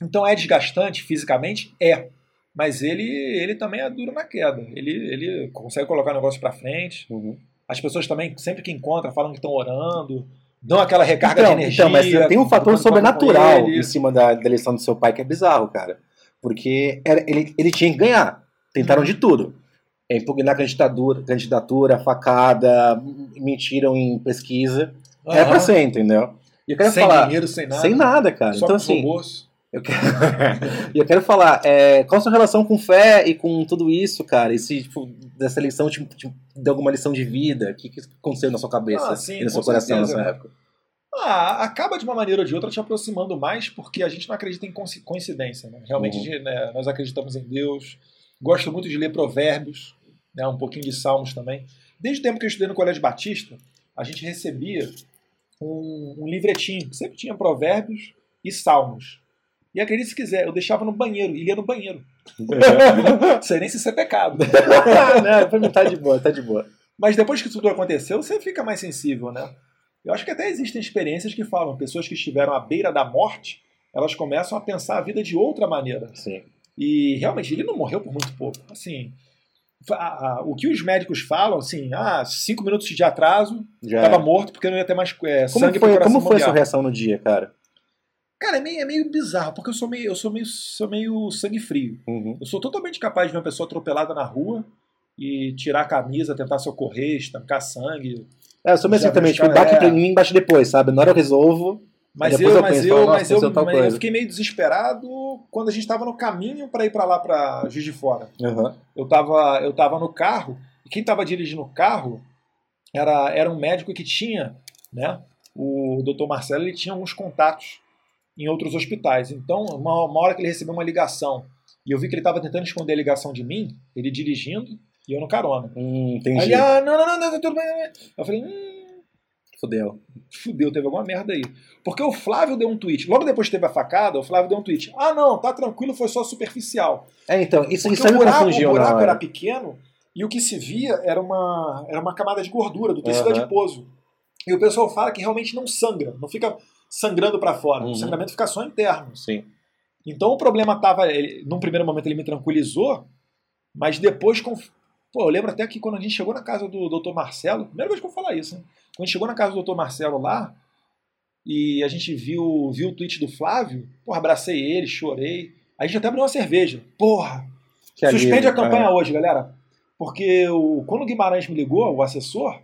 Então é desgastante fisicamente? É. Mas ele, ele também é duro na queda. Ele, ele consegue colocar o negócio pra frente. Uhum. As pessoas também, sempre que encontram, falam que estão orando, dão aquela recarga Então, de energia. então, mas tem um fator sobrenatural em cima da, da eleição do seu pai que é bizarro, cara. Porque era- ele, ele tinha que ganhar. Tentaram de tudo. É, impugnar candidatura, candidatura, facada, mentiram em pesquisa. Era pra Aham. ser, entendeu? E eu quero sem falar. dinheiro, sem nada. Sem nada, cara. Só então, assim, robôs. Eu quero, e eu quero falar, é, qual a sua relação com fé e com tudo isso, cara? E se tipo, dessa eleição te, te deu alguma lição de vida? O que, que aconteceu na sua cabeça Ah, sim, e no seu coração certeza, nessa né? época? Ah, acaba de uma maneira ou de outra te aproximando mais, porque a gente não acredita em coinci- coincidência. Né? Realmente Uhum. né, nós acreditamos em Deus. Gosto muito de ler provérbios, né, um pouquinho de salmos também. Desde o tempo que eu estudei no Colégio Batista, a gente recebia um, um livretinho, que sempre tinha provérbios e salmos. E acredite se quiser, eu deixava no banheiro, e lia no banheiro. Sei nem se isso é pecado. não, pra mim tá de boa, tá de boa. Mas depois que tudo aconteceu, você fica mais sensível, né? Eu acho que até existem experiências que falam, pessoas que estiveram à beira da morte, elas começam a pensar a vida de outra maneira. Sim. E realmente ele não morreu por muito pouco. Assim, a- a- o que os médicos falam, assim, ah, cinco minutos de atraso, Já. estava morto porque não ia ter mais é, Como sangue foi, como foi a sua reação no dia, cara? Cara, é meio, é meio bizarro, porque eu sou meio, eu sou meio, sou meio sangue frio. Uhum. Eu sou totalmente capaz de ver uma pessoa atropelada na rua e tirar a camisa, tentar socorrer, estancar sangue. É, eu sou meio assim também, tipo, bate pra mim, bate depois, sabe? Na hora eu resolvo. Mas eu, eu mas penso, eu, falo, mas eu, mas eu coisa. fiquei meio desesperado quando a gente estava no caminho para ir para lá para Juiz de Fora. Uhum. Eu tava, eu tava no carro e quem estava dirigindo o carro era, era um médico que tinha, né? O Dr. Marcelo ele tinha alguns contatos em outros hospitais. Então, uma, uma hora que ele recebeu uma ligação e eu vi que ele estava tentando esconder a ligação de mim, ele dirigindo e eu no carona. Hum, Aí entendi. ele, ah, não, não, não, não, tudo bem. tudo bem. Eu falei, hum, Fudeu. fudeu, teve alguma merda aí. Porque o Flávio deu um tweet. Logo depois que teve a facada, o Flávio deu um tweet. Ah, não, tá tranquilo, foi só superficial. É, então, isso, Porque isso aí o buraco, o buraco era pequeno e o que se via era uma, era uma camada de gordura do tecido Aham. adiposo. E o pessoal fala que realmente não sangra, não fica sangrando para fora. Uhum. O sangramento fica só interno. Sim. Então o problema tava. Ele, num primeiro momento ele me tranquilizou, mas depois. Com, pô, eu lembro até que quando a gente chegou na casa do Dr. Marcelo, primeira vez que eu vou falar isso, né? Quando a gente chegou na casa do Dr. Marcelo lá, e a gente viu, viu o tweet do Flávio, porra, abracei ele, chorei. A gente até abriu uma cerveja. Porra, Que Suspende alívio. a campanha É. hoje, galera. Porque o, quando o Guimarães me ligou, o assessor,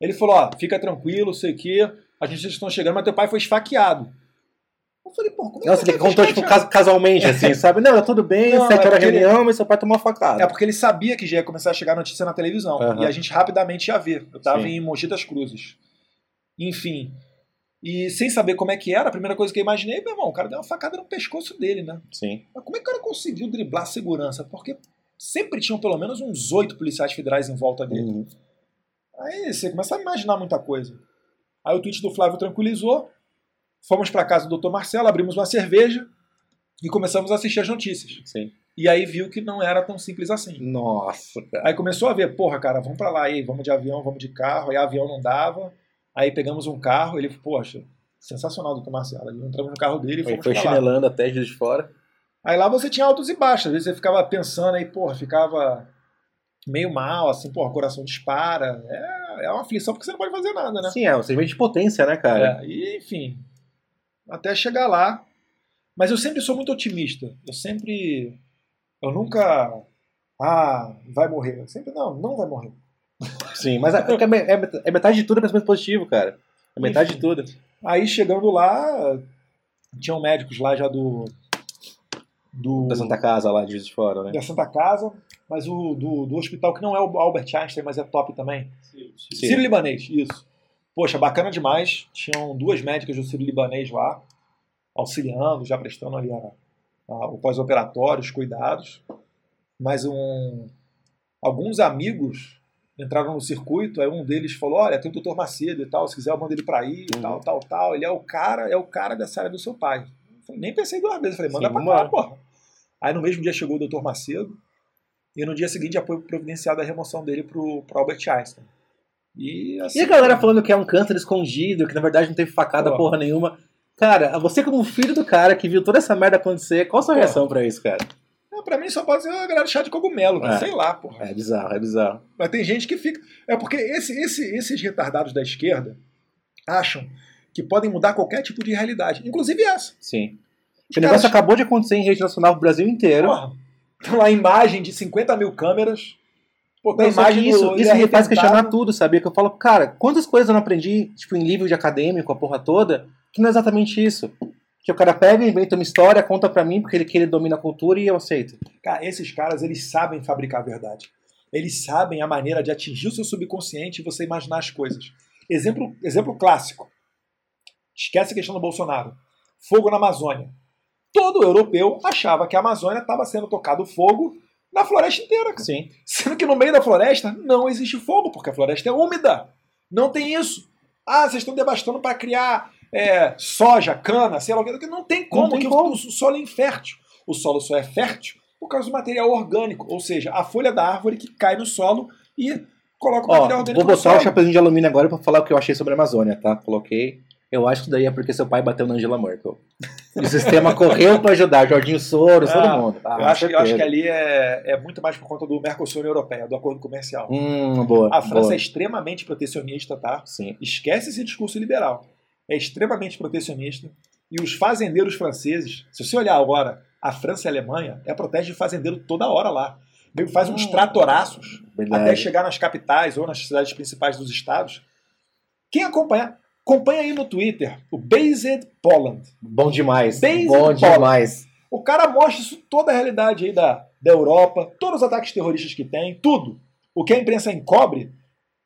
ele falou: ó, fica tranquilo, sei o quê, as notícias estão chegando, mas teu pai foi esfaqueado. Eu falei, pô, como é Nossa, que ele contou, tipo, casualmente, assim, sabe? Não, tudo bem, Não, sete é horas porque ele- reunião, mas seu pai tomou uma facada. É porque ele sabia que já ia começar a chegar notícia na televisão. Aham. E a gente rapidamente ia ver. Eu tava Sim. em Mogi das Cruzes. Enfim. E sem saber como é que era, a primeira coisa que eu imaginei, meu irmão, o cara deu uma facada no pescoço dele, né? Sim. Mas como é que o cara conseguiu driblar a segurança? Porque sempre tinham pelo menos uns oito policiais federais em volta dele. Uhum. Aí você começa a imaginar muita coisa. Aí o tweet do Flávio tranquilizou. Fomos para casa do Dr. Marcelo, abrimos uma cerveja e começamos a assistir as notícias. Sim. E aí viu que não era tão simples assim. Nossa, cara. Aí começou a ver, porra, cara, vamos para lá, aí, vamos de avião, vamos de carro. Aí avião não dava. Aí pegamos um carro, ele, poxa, sensacional do Dr. Marcelo. Aí entramos no carro dele e Foi, fomos foi pra lá. chinelando até Juiz de fora. Aí lá você tinha altos e baixos. Às vezes você ficava pensando aí, porra, ficava meio mal, assim, porra, o coração dispara. É, é uma aflição porque você não pode fazer nada, né? Sim, é um sentimento de potência, né, cara? É, e, enfim, até chegar lá. Mas eu sempre sou muito otimista. Eu sempre. Eu nunca. Ah, vai morrer. Eu sempre, não, não vai morrer. Sim, mas é, é- é- é metade de tudo é pensamento positivo, cara. É metade Enfim. de tudo. Aí chegando lá, tinham médicos lá já do. Do, Da Santa Casa lá de Juiz de Fora, né? da Santa Casa, mas o do, do hospital que não é o Albert Einstein, mas é top também. Sim. Sírio Libanês, isso. Poxa, bacana demais. Tinham duas médicas do Sírio Libanês lá, auxiliando, já prestando ali a- a- o pós-operatório, os cuidados. Mas um, alguns amigos entraram no circuito, aí um deles falou, olha, tem o doutor Macedo e tal, se quiser eu mando ele pra aí, e Uhum. tal, tal, tal. Ele é o cara, é o cara dessa área do seu pai. Falei, Nem pensei duas vezes, falei, manda Sim, pra cá, porra. Aí no mesmo dia chegou o doutor Macedo, e no dia seguinte já foi providenciada a remoção dele pro, pro Albert Einstein. E, assim, E a galera falando que é um câncer escondido, que na verdade não teve facada Pô. porra nenhuma. Cara, você como filho do cara que viu toda essa merda acontecer, qual a sua Pô. reação pra isso, cara? Não, pra mim só pode ser a galera chá de cogumelo, É. sei lá, porra. É bizarro, é bizarro. Mas tem gente que fica. É porque esse, esse- esses retardados da esquerda acham que podem mudar qualquer tipo de realidade, inclusive essa. Sim. Os O negócio caras- acabou de acontecer em rede nacional pro Brasil inteiro. Porra, tem lá a imagem de 50 mil câmeras. Pô, tem Não, que imagem isso, do- isso me faz questionar tudo, sabia? Que eu falo, cara, quantas coisas eu não aprendi, tipo, em livro de acadêmico, a porra toda, que não é exatamente isso. Que o cara pega, inventa uma história, conta pra mim, porque ele que ele domina a cultura e eu aceito. Cara, esses caras, eles sabem fabricar a verdade. Eles sabem a maneira de atingir o seu subconsciente e você imaginar as coisas. Exemplo, exemplo clássico. Esquece a questão do Bolsonaro. Fogo na Amazônia. Todo europeu achava que a Amazônia estava sendo tocado fogo na floresta inteira. Cara. Sim. Sendo que no meio da floresta não existe fogo, porque a floresta é úmida. Não tem isso. Ah, vocês estão devastando para criar é, soja, cana, sei lá o que. Não tem como, Não tem que como. O, o solo é infértil. O solo só é fértil por causa do material orgânico, ou seja, a folha da árvore que cai no solo e coloca o Ó, material orgânico vou no botar o solo. chapeuzinho de alumínio agora pra falar o que eu achei sobre a Amazônia, tá? Coloquei. Eu acho que daí é porque seu pai bateu na Angela Merkel. E o sistema correu pra ajudar, Jorginho Soros, todo Ah, mundo. Ah, eu, acho, eu acho que ali é, é muito mais por conta do Mercosul Europeia, do acordo comercial. Hum, boa. A França boa. é extremamente protecionista, tá? Sim. Esquece esse discurso liberal. É extremamente protecionista. E os fazendeiros franceses, se você olhar agora, a França e a Alemanha, é protege de fazendeiro toda hora lá. Faz uns Hum. tratoraços Verdade. até chegar nas capitais ou nas cidades principais dos estados. Quem acompanha, acompanha aí no Twitter o Based Poland. Bom demais. Basic Bom bola. demais. O cara mostra isso, toda a realidade aí da, da Europa, todos os ataques terroristas que tem, tudo. O que a imprensa encobre,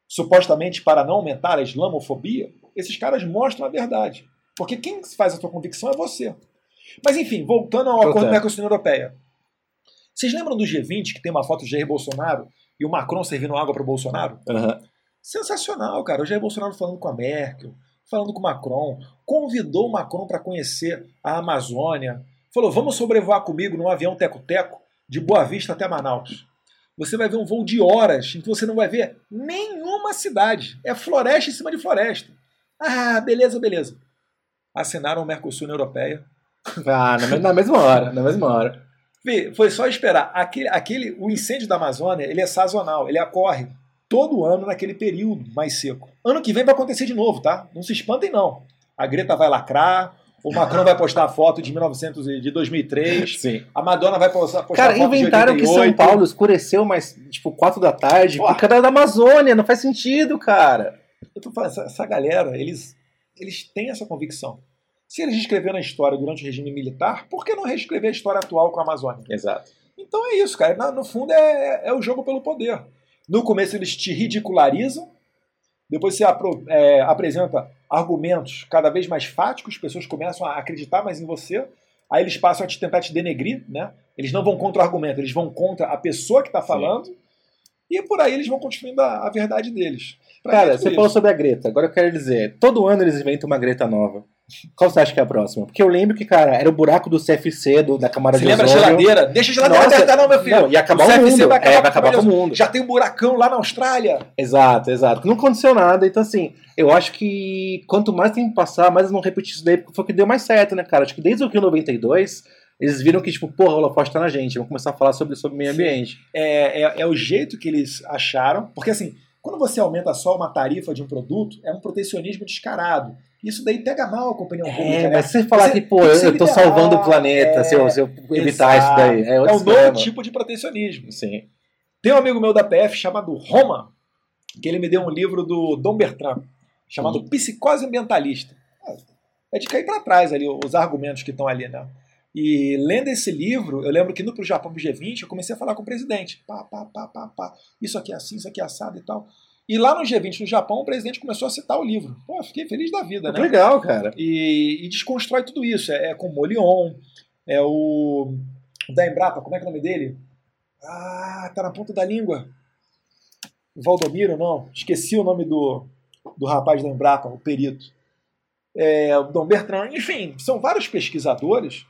supostamente para não aumentar a islamofobia, esses caras mostram a verdade. Porque quem faz a tua convicção é você. Mas enfim, voltando ao acordo Voltando. Mercosul Europeia. Vocês lembram do G20 que tem uma foto de Jair Bolsonaro e o Macron servindo água para o Bolsonaro? Aham. Sensacional, cara. O Jair Bolsonaro falando com a Merkel, falando com o Macron, convidou o Macron para conhecer a Amazônia, falou: vamos sobrevoar comigo num avião teco-teco de Boa Vista até Manaus. Você vai ver um voo de horas em que você não vai ver nenhuma cidade. É floresta em cima de floresta. Ah, beleza, beleza. Assinaram o Mercosul na Europeia. Ah, na, me- na mesma hora, na mesma hora. Foi só esperar. Aquele, aquele, o incêndio da Amazônia ele é sazonal, ele ocorre todo ano naquele período mais seco. Ano que vem vai acontecer de novo, tá? Não se espantem, não. A Greta vai lacrar, o Macron vai postar a foto de 1900 e- de 2003, Sim. a Madonna vai postar, postar Cara, a foto inventaram de que 88. São Paulo escureceu mais, tipo, 4 da tarde, Porra. por causa da Amazônia, não faz sentido, cara. Eu tô falando, essa, essa galera, eles, eles têm essa convicção. Se eles escreveram a história durante o regime militar, por que não reescrever a história atual com a Amazônia? Exato. Então é isso, cara. Na- No fundo é, é o jogo pelo poder. No começo eles te ridicularizam, depois você apro- é, apresenta argumentos cada vez mais fáticos, pessoas começam a acreditar mais em você, aí eles passam a te tentar te denegrir, né? Eles não vão contra o argumento, eles vão contra a pessoa que está falando, e por aí eles vão construindo a, a verdade deles. Pra Cara, você falou sobre a Greta. Agora eu quero dizer, todo ano eles inventam uma Greta nova. Qual você acha que é a próxima? Porque eu lembro que, cara, era o buraco do CFC, do, da Camara Você de lembra a geladeira? Deixa a geladeira Nossa, aberta, não, meu filho. Não, ia acabar o, CFC mundo. vai acabar, é, vai acabar com o mundo. Já tem um buracão lá na Austrália. Exato, exato. Não aconteceu nada. Então, assim, eu acho que quanto mais tempo passar, mais eles vão repetir isso daí, porque foi o que deu mais certo, né, cara? Acho que desde o Rio 92, eles viram que, tipo, porra, o holofote tá na gente. Vamos começar a falar sobre, sobre meio ambiente. é, é, é o jeito que eles acharam, porque assim, quando você aumenta só uma tarifa de um produto, é um protecionismo descarado. Isso daí pega mal com a opinião pública, É, né? mas se você falar Você que, pô, eu, liberal, salvando o planeta é, se, eu, se eu evitar Exato. isso daí. É, É um novo tipo de protecionismo. Sim. Tem um amigo meu da PF chamado Roma, que ele me deu um livro do Dom Bertrand, chamado Psicose Ambientalista. É de cair para trás ali os argumentos que estão ali, né? E lendo esse livro, eu lembro que no pro Japão pro G20, eu comecei a falar com o presidente. Pá, pá, pá, pá, pá. Isso aqui é assim, isso aqui é assado e tal. E lá no G20 no Japão, o presidente começou a citar o livro. Pô, fiquei feliz da vida, né? Legal, cara. e, e desconstrói tudo isso. É, é com o Molion, é o, o da Embrapa, como é que é o nome dele? Ah, tá na ponta da língua. Valdomiro, não. Esqueci o nome do, do rapaz da Embrapa, o perito. É, o Dom Bertrand. Enfim, são vários pesquisadores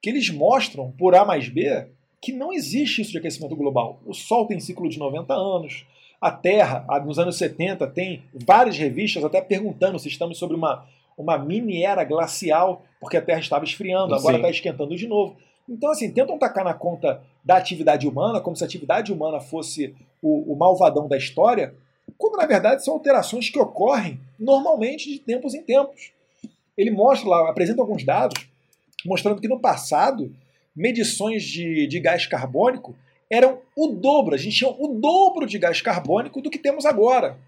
que eles mostram, por A mais B, que não existe isso de aquecimento global. O Sol tem ciclo de 90 anos. A Terra, nos anos 70, tem várias revistas até perguntando se estamos sobre uma, uma mini era glacial, porque a Terra estava esfriando, agora está esquentando de novo. Então, assim, tentam tacar na conta da atividade humana, como se a atividade humana fosse o, o malvadão da história, quando na verdade são alterações que ocorrem normalmente de tempos em tempos. Ele mostra lá, apresenta alguns dados, mostrando que no passado, medições de, de gás carbônico eram o dobro, a gente tinha o dobro de gás carbônico do que temos agora.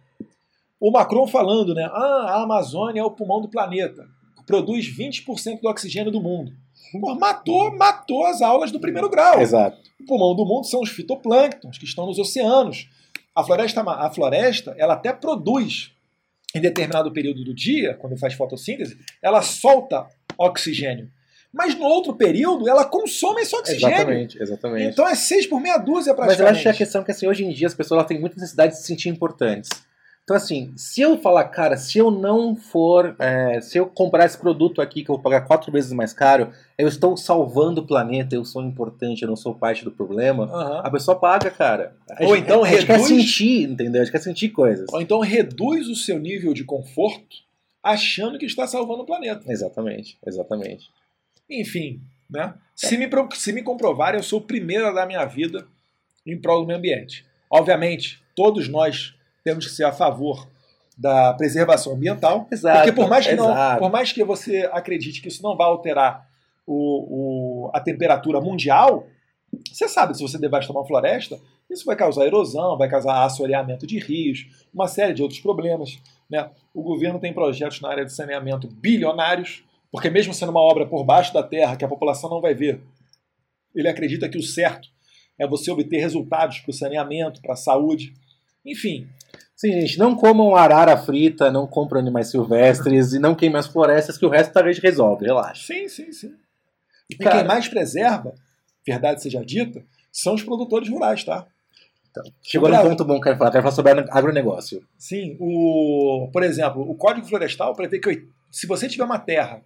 O Macron falando, né? Ah, a Amazônia é o pulmão do planeta, produz 20% do oxigênio do mundo. Pô, matou, matou as aulas do primeiro grau. Exato. O pulmão do mundo são os fitoplânctons que estão nos oceanos. A floresta, a floresta ela até produz em determinado período do dia, quando faz fotossíntese, ela solta oxigênio. Mas no outro período, ela consome esse oxigênio. Exatamente, exatamente. Então é 6 por meia dúzia Mas eu praticamente. acho que a questão é que assim, hoje em dia as pessoas têm muita necessidade de se sentir importantes. Então, assim, se eu falar, cara, se eu não for. é, se eu comprar esse produto aqui que eu vou pagar quatro vezes mais caro, eu estou salvando o planeta, eu sou importante, eu não sou parte do problema. Aham. A pessoa paga, cara. A Ou gente- então a gente quer reduz- sentir, entendeu? A gente quer sentir coisas. Ou então reduz o seu nível de conforto achando que está salvando o planeta. Exatamente, exatamente. Enfim, né? Se, me, se me comprovarem, eu sou o primeiro a dar minha vida em prol do meio ambiente. Obviamente, todos nós temos que ser a favor da preservação ambiental, Exato. porque por mais que não, por mais que você acredite que isso não vai alterar o, o- a temperatura mundial, você sabe, se você devastar uma floresta, isso vai causar erosão, vai causar assoreamento de rios, uma série de outros problemas. Né? O governo tem projetos na área de saneamento bilionários, porque mesmo sendo uma obra por baixo da terra que a população não vai ver, ele acredita que o certo é você obter resultados para o saneamento, para a saúde. Enfim, Sim, gente, não comam arara frita, não compram animais silvestres e não queimem as florestas, que o resto a gente resolve, relaxa. sim, sim, sim. E Cara- quem mais preserva, verdade seja dita, são os produtores rurais, tá? Chegou O num ponto bom que eu quero falar, quero falar sobre agronegócio. Sim, o, por exemplo, o Código Florestal prevê que se você tiver uma terra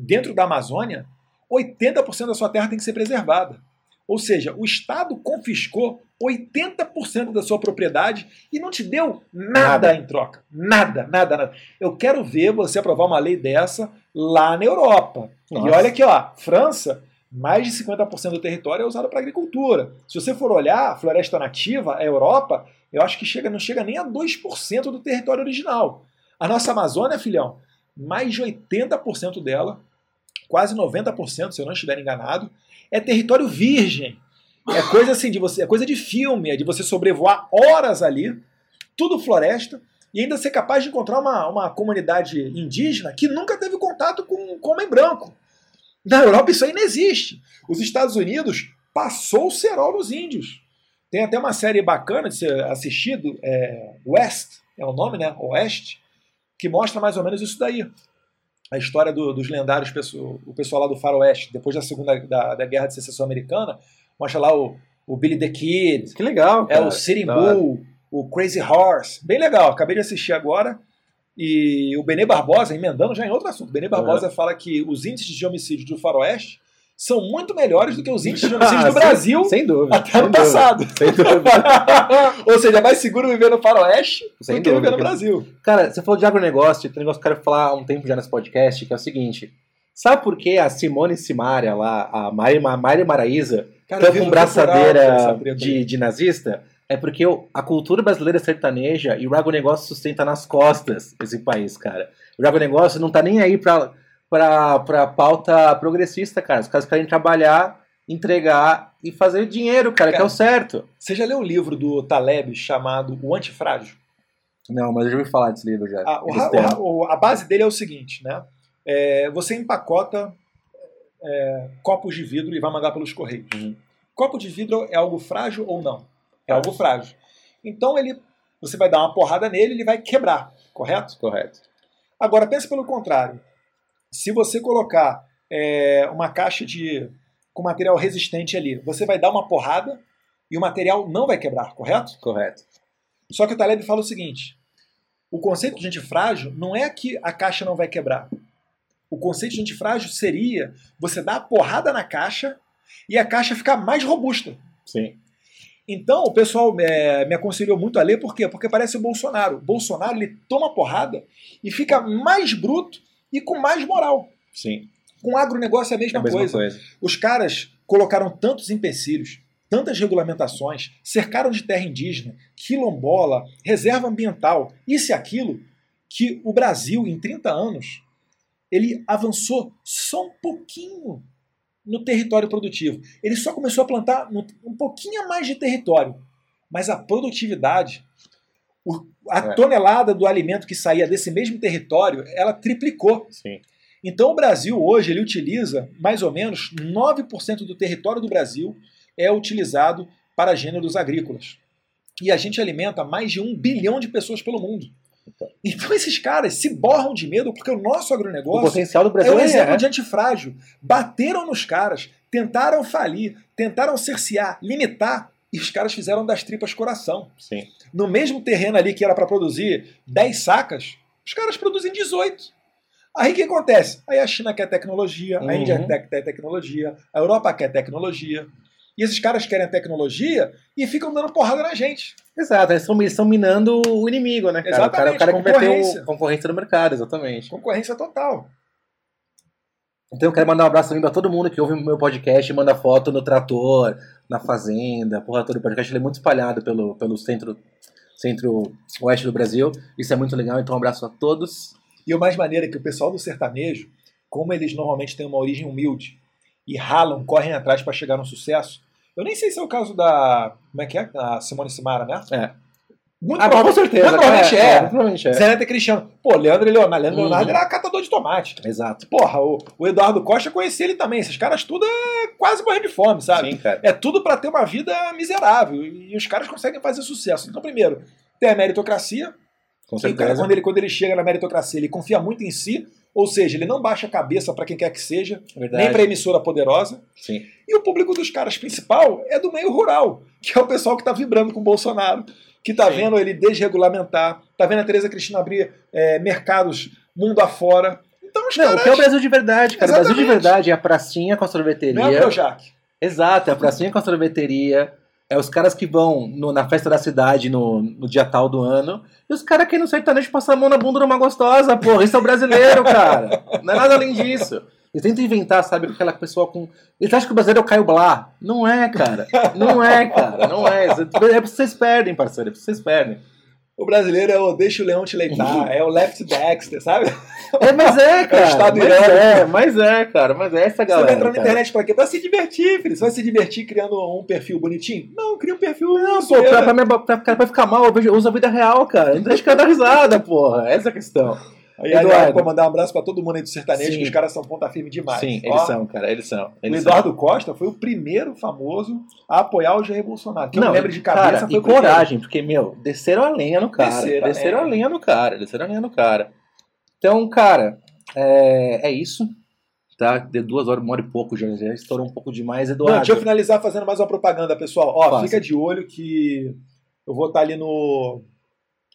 dentro da Amazônia, 80% da sua terra tem que ser preservada. Ou seja, o Estado confiscou 80% da sua propriedade e não te deu nada, em troca. Nada, nada, nada. Eu quero ver você aprovar uma lei dessa lá na Europa. Nossa. E olha aqui, ó, França, mais de 50% do território é usado para agricultura. Se você for olhar a floresta nativa, a Europa, eu acho que chega, não chega nem a 2% do território original. A nossa Amazônia, filhão, mais de 80% dela, quase 90%, se eu não estiver enganado, é território virgem. É coisa assim de você, é coisa de filme, é de você sobrevoar horas ali, tudo floresta, e ainda ser capaz de encontrar uma, uma comunidade indígena que nunca teve contato com, com homem branco. Na Europa isso não existe. Os Estados Unidos passou o cerol nos índios. Tem até uma série bacana de ser assistido, é, West, é o nome, né? Oeste, que mostra mais ou menos isso daí. A história do- dos lendários, o pessoal lá do Faroeste, depois da segunda da, da Guerra de Secessão Americana, mostra lá o, o Billy the Kid, Que legal, é cara. o Sitting. Bull, o Crazy Horse. Bem legal, acabei de assistir agora. E o Benê Barbosa, emendando já em outro assunto, o Benê Barbosa fala que os índices de homicídio do Faroeste são muito melhores do que os índices de homicídio Ah, do sem- Brasil Sem dúvida. até sem ano dúvida, passado. Sem dúvida. Ou seja, é mais seguro viver no Faroeste Sem do que viver dúvida. no Brasil. Cara, você falou de agronegócio, tem um negócio que eu quero falar há um tempo já nesse podcast, que é o seguinte. Sabe por que a Simone Simaria lá, a Mari, Mari Maraíza, estão com braçadeira de, de nazista? É porque a cultura brasileira é sertaneja e o agronegócio sustenta nas costas esse país, cara. O agronegócio não tá nem aí pra, pra pauta progressista, cara. Os caras querem trabalhar, entregar e fazer dinheiro, cara, que é Cara, o certo. Você já leu o livro do Taleb chamado O Antifrágil? Não, mas eu já ouvi falar desse livro já. A, o têm. o o- a base dele é o seguinte, né? É, você empacota é, copos de vidro e vai mandar pelos correios. Uhum. Copo de vidro é algo frágil ou não? É algo frágil. Então ele, você vai dar uma porrada nele, ele vai quebrar, correto? Correto. Agora pense pelo contrário. Se você colocar é, uma caixa de com material resistente ali, você vai dar uma porrada e o material não vai quebrar, correto? Correto. Só que o Taleb fala o seguinte: o conceito de antifrágil não é que a caixa não vai quebrar. O conceito de antifrágil seria você dar a porrada na caixa e a caixa ficar mais robusta. Sim. Então o pessoal é, me aconselhou muito a ler, por quê? Porque parece o Bolsonaro. O Bolsonaro ele toma porrada e fica mais bruto e com mais moral. Sim. Com agronegócio é a É mesma, a mesma coisa. coisa. Os caras colocaram tantos empecilhos, tantas regulamentações, cercaram de terra indígena, quilombola, reserva ambiental, isso e aquilo, que o Brasil, em 30 anos, ele avançou só um pouquinho no território produtivo. Ele só começou a plantar um pouquinho a mais de território. Mas a produtividade, o- a É. tonelada do alimento que saía desse mesmo território, ela triplicou. Sim. Então o Brasil hoje ele utiliza mais ou menos 9% do território do Brasil é utilizado para gêneros agrícolas. E a gente alimenta mais de um bilhão de pessoas pelo mundo. Então esses caras se borram de medo porque o nosso O agronegócio potencial do é Brasil um é, exemplo é. de antifrágil. Bateram nos caras, tentaram falir, tentaram cercear, limitar, e os caras fizeram das tripas coração. Sim. No mesmo terreno ali que era para produzir 10 sacas, os caras produzem 18. Aí o que acontece? Aí a China quer tecnologia, a Uhum. Índia quer quer tecnologia, a Europa quer tecnologia. E esses caras querem tecnologia e ficam dando porrada na gente. Exato, eles estão, minando o inimigo, né, cara? O cara, o Exatamente, cara que concorrência no mercado, exatamente. Concorrência total. Então eu quero mandar um abraço também pra todo mundo que ouve o meu podcast e manda foto no trator, na fazenda, porra toda. O podcast ele é muito espalhado pelo, pelo centro, centro-oeste do Brasil. Isso é muito legal, então um abraço a todos. E o mais maneiro é que o pessoal do sertanejo, como eles normalmente têm uma origem humilde e ralam, correm atrás para chegar no sucesso. Eu nem sei se é o caso da. Como é que é? Da Simone Simara, né? É. Muito Ah, com certeza. Muito provavelmente é. provavelmente é. Zé Neto e Cristiano. Pô, Leandro e Leonardo. Leandro e Uhum. Leonardo era catador de tomate. Exato. Porra, o, o Eduardo Costa conhecia ele também. Esses caras tudo é quase morrendo de fome, sabe? Sim, cara. É tudo para ter uma vida miserável. E os caras conseguem fazer sucesso. Então, primeiro, tem a meritocracia. Com o cara, certeza. quando, ele, quando ele chega na meritocracia, ele confia muito em si. Ou seja, ele não baixa a cabeça para quem quer que seja, Verdade. nem para emissora poderosa. Sim. E o público dos caras principal é do meio rural, que é o pessoal que está vibrando com o Bolsonaro, que está vendo ele desregulamentar, está vendo a Tereza Cristina abrir é, mercados mundo afora. Então os Não, caras. o que é o Brasil de verdade, cara? O Brasil de Exatamente. verdade é a pracinha com a sorveteria. Não é o Projac. Exato, é a pracinha com a sorveteria. É os caras que vão no- na festa da cidade no, no dia tal do ano. E os caras que no sertanejo passam a mão na bunda de uma gostosa, porra. Isso é o brasileiro, cara. Não é nada além disso. Eles tentam inventar, sabe, aquela pessoa com. Eles acham que o brasileiro é o Caio Blá. Não é, cara. Não é, cara. Não é. É pra vocês perdem, parceiro. É vocês perdem. O brasileiro é o deixa o leão te leitar, é o left Dexter, sabe? É, mas é, cara. Estado mas é, mas é, cara. Mas é essa Você galera. vai entrar na cara. internet pra quê? Pra se divertir, filho. Você vai se divertir criando um perfil bonitinho? Não, cria um perfil. Não, pô, pra, pra, minha- pra, pra, pra ficar mal, eu uso a vida real, cara. Não deixa o cara dar risada, porra. Essa é a questão. Aí, Eduardo. Pra mandar um abraço pra todo mundo aí do sertanejo, Sim. que os caras são ponta firme demais. Sim, Ó, eles são, cara. Eles são. O Eles Eduardo Costa foi o primeiro famoso a apoiar o Jair Bolsonaro. Não, me lembro de cabeça cara, foi e o primeiro. coragem, porque, meu, desceram a lenha no cara. Desceram Desceram, a a lenha. lenha no cara, desceram a lenha no cara. Então, cara, é, é isso. Tá? De duas horas, uma hora e pouco já, já estourou um pouco demais, Não, Eduardo. deixa eu finalizar fazendo mais uma propaganda, pessoal. Ó, fica de olho que eu vou estar ali no,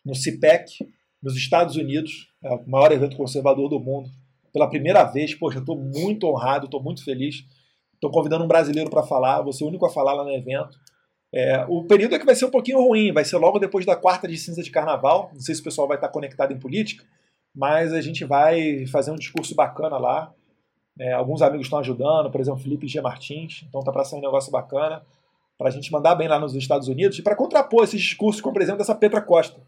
no CIPEC, nos Estados Unidos, é o maior evento conservador do mundo. Pela primeira vez, poxa, estou muito honrado, estou muito feliz. Estou convidando um brasileiro para falar, vou ser o único a falar lá no evento. É, o período é que vai ser um pouquinho ruim, vai ser logo depois da quarta de cinza de carnaval. Não sei se o pessoal vai estar conectado em política, mas a gente vai fazer um discurso bacana lá. É, alguns amigos estão ajudando, por exemplo, Felipe G. Martins. Então tá para sair um negócio bacana para a gente mandar bem lá nos Estados Unidos e para contrapor esses discursos com, por exemplo, dessa Petra Costa.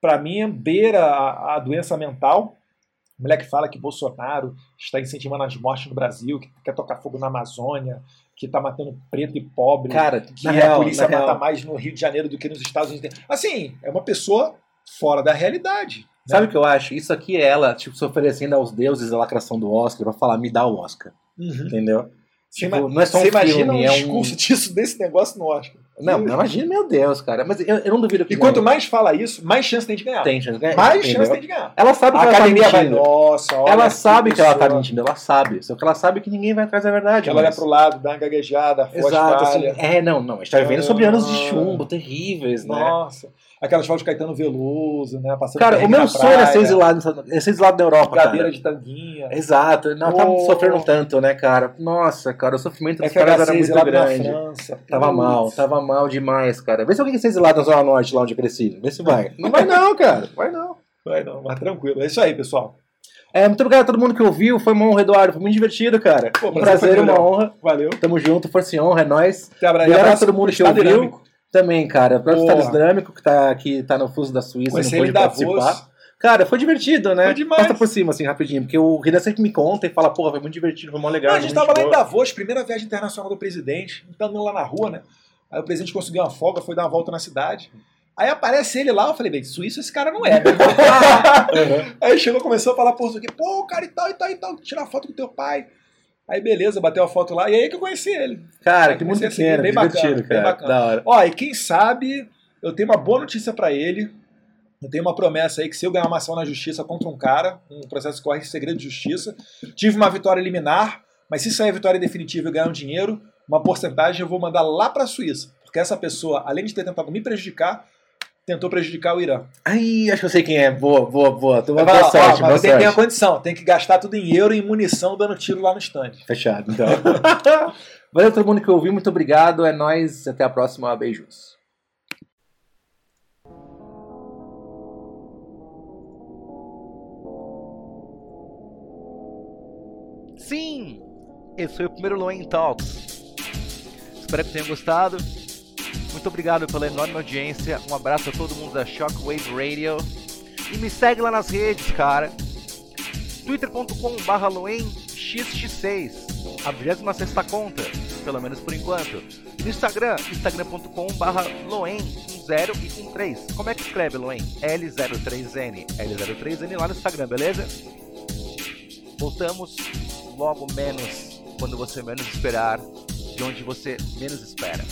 Para mim, beira a, a doença mental. A mulher que fala que Bolsonaro está incentivando as mortes no Brasil, que quer tocar fogo na Amazônia, que está matando preto e pobre, Cara, que na a real, polícia mata real, mais no Rio de Janeiro do que nos Estados Unidos. Assim, é uma pessoa fora da realidade. né? Sabe o que eu acho? Isso aqui é ela, tipo, se oferecendo aos deuses a lacração do Oscar pra falar, me dá o Oscar. Uhum. Entendeu? Tipo, não é só um você imagina filme, um é um- discurso disso, desse negócio no Oscar. Não, imagina, meu Deus, cara. Mas eu, eu não duvido que E quanto mais fala isso, mais chance tem de ganhar. tem chance de ganhar, mais entendeu? chance tem de ganhar. Ela sabe A que ela tá academia vai, mentindo. nossa, olha Ela sabe que ela tá mentindo, ela sabe. Só que ela sabe que ninguém vai atrás da verdade. Ela olha mas- pro lado, dá uma gaguejada, a Exato, assim, é, não, não. A gente tá vivendo sobre anos de Ah. chumbo terríveis, né? Nossa. Aquelas vozes de Caetano Veloso, né? Passando Cara, o meu na sonho é praia, ser exilado, é ser exilado da Europa, Cadeira cara. de tanguinha. Exato, não tá Oh. sofrendo tanto, né, cara? Nossa, cara, o sofrimento dos caras FHC era muito na grande. França. Tava Putz. mal, tava mal demais, cara. Vê se alguém quer ser exilado na Zona Norte, lá onde eu cresci. Vê se vai. Não vai não, cara. Vai não. Vai não, mas tranquilo. É isso aí, pessoal. É, muito obrigado a todo mundo que ouviu. Foi uma honra, Eduardo. Foi muito divertido, cara. Pô, um prazer uma honra. Valeu. Tamo junto, força e honra, é nóis. Até abraço. Obrigado a todo mundo que Estado ouviu. Dinâmico. Também, cara. O Boa. Estado Islâmico, que tá aqui, tá no fuso da Suíça, Conheci não ele pôde em Davos. participar. Cara, foi divertido, né? Foi demais. Passa por cima, assim, rapidinho. Porque o Renan sempre me conta e fala, porra, foi muito divertido, foi mó legal. Não, a gente tava lá em. Davos, primeira viagem internacional do presidente, andando lá na rua, né? Aí o presidente conseguiu uma folga, foi dar uma volta na cidade. Aí aparece ele lá, eu falei, bem, suíço esse cara não é, né? Uhum. Aí chegou, começou a falar português, pô, cara, e tal, e tal, e tal, tirar foto com teu pai. Aí beleza, bateu a foto lá, e aí que eu conheci ele. Cara, que muito assim, bem bacana, bem cara. bacana. Da hora. Ó, e quem sabe, eu tenho uma boa notícia pra ele. Eu tenho uma promessa aí que se eu ganhar uma ação na justiça contra um cara, um processo que corre em segredo de justiça, tive uma vitória liminar, mas se sair a vitória definitiva e ganhar um dinheiro, uma porcentagem eu vou mandar lá para a Suíça. Porque essa pessoa, além de ter tentado me prejudicar, tentou prejudicar o Irã. Ai, acho que eu sei quem é. Boa, boa, boa. Boa, Vai boa lá, ó, sorte, mas boa tem, tem a condição, tem que gastar tudo em euro e em munição dando tiro lá no stand. Fechado, então. Valeu todo mundo que ouviu, muito obrigado. É nóis, até a próxima. Beijos. Sim! Esse foi o primeiro Loen Talks. Espero que tenham gostado. Muito obrigado pela enorme audiência. Um abraço a todo mundo da Shockwave Radio. E me segue lá nas redes, cara. twitter.com.br loenxx6 A 26 conta, pelo menos por enquanto. No Instagram, instagram.com.br loen com 0 e com 3. Como é que escreve Loen? L03N. L03N lá no Instagram, beleza? Voltamos logo menos, quando você menos esperar, de onde você menos espera.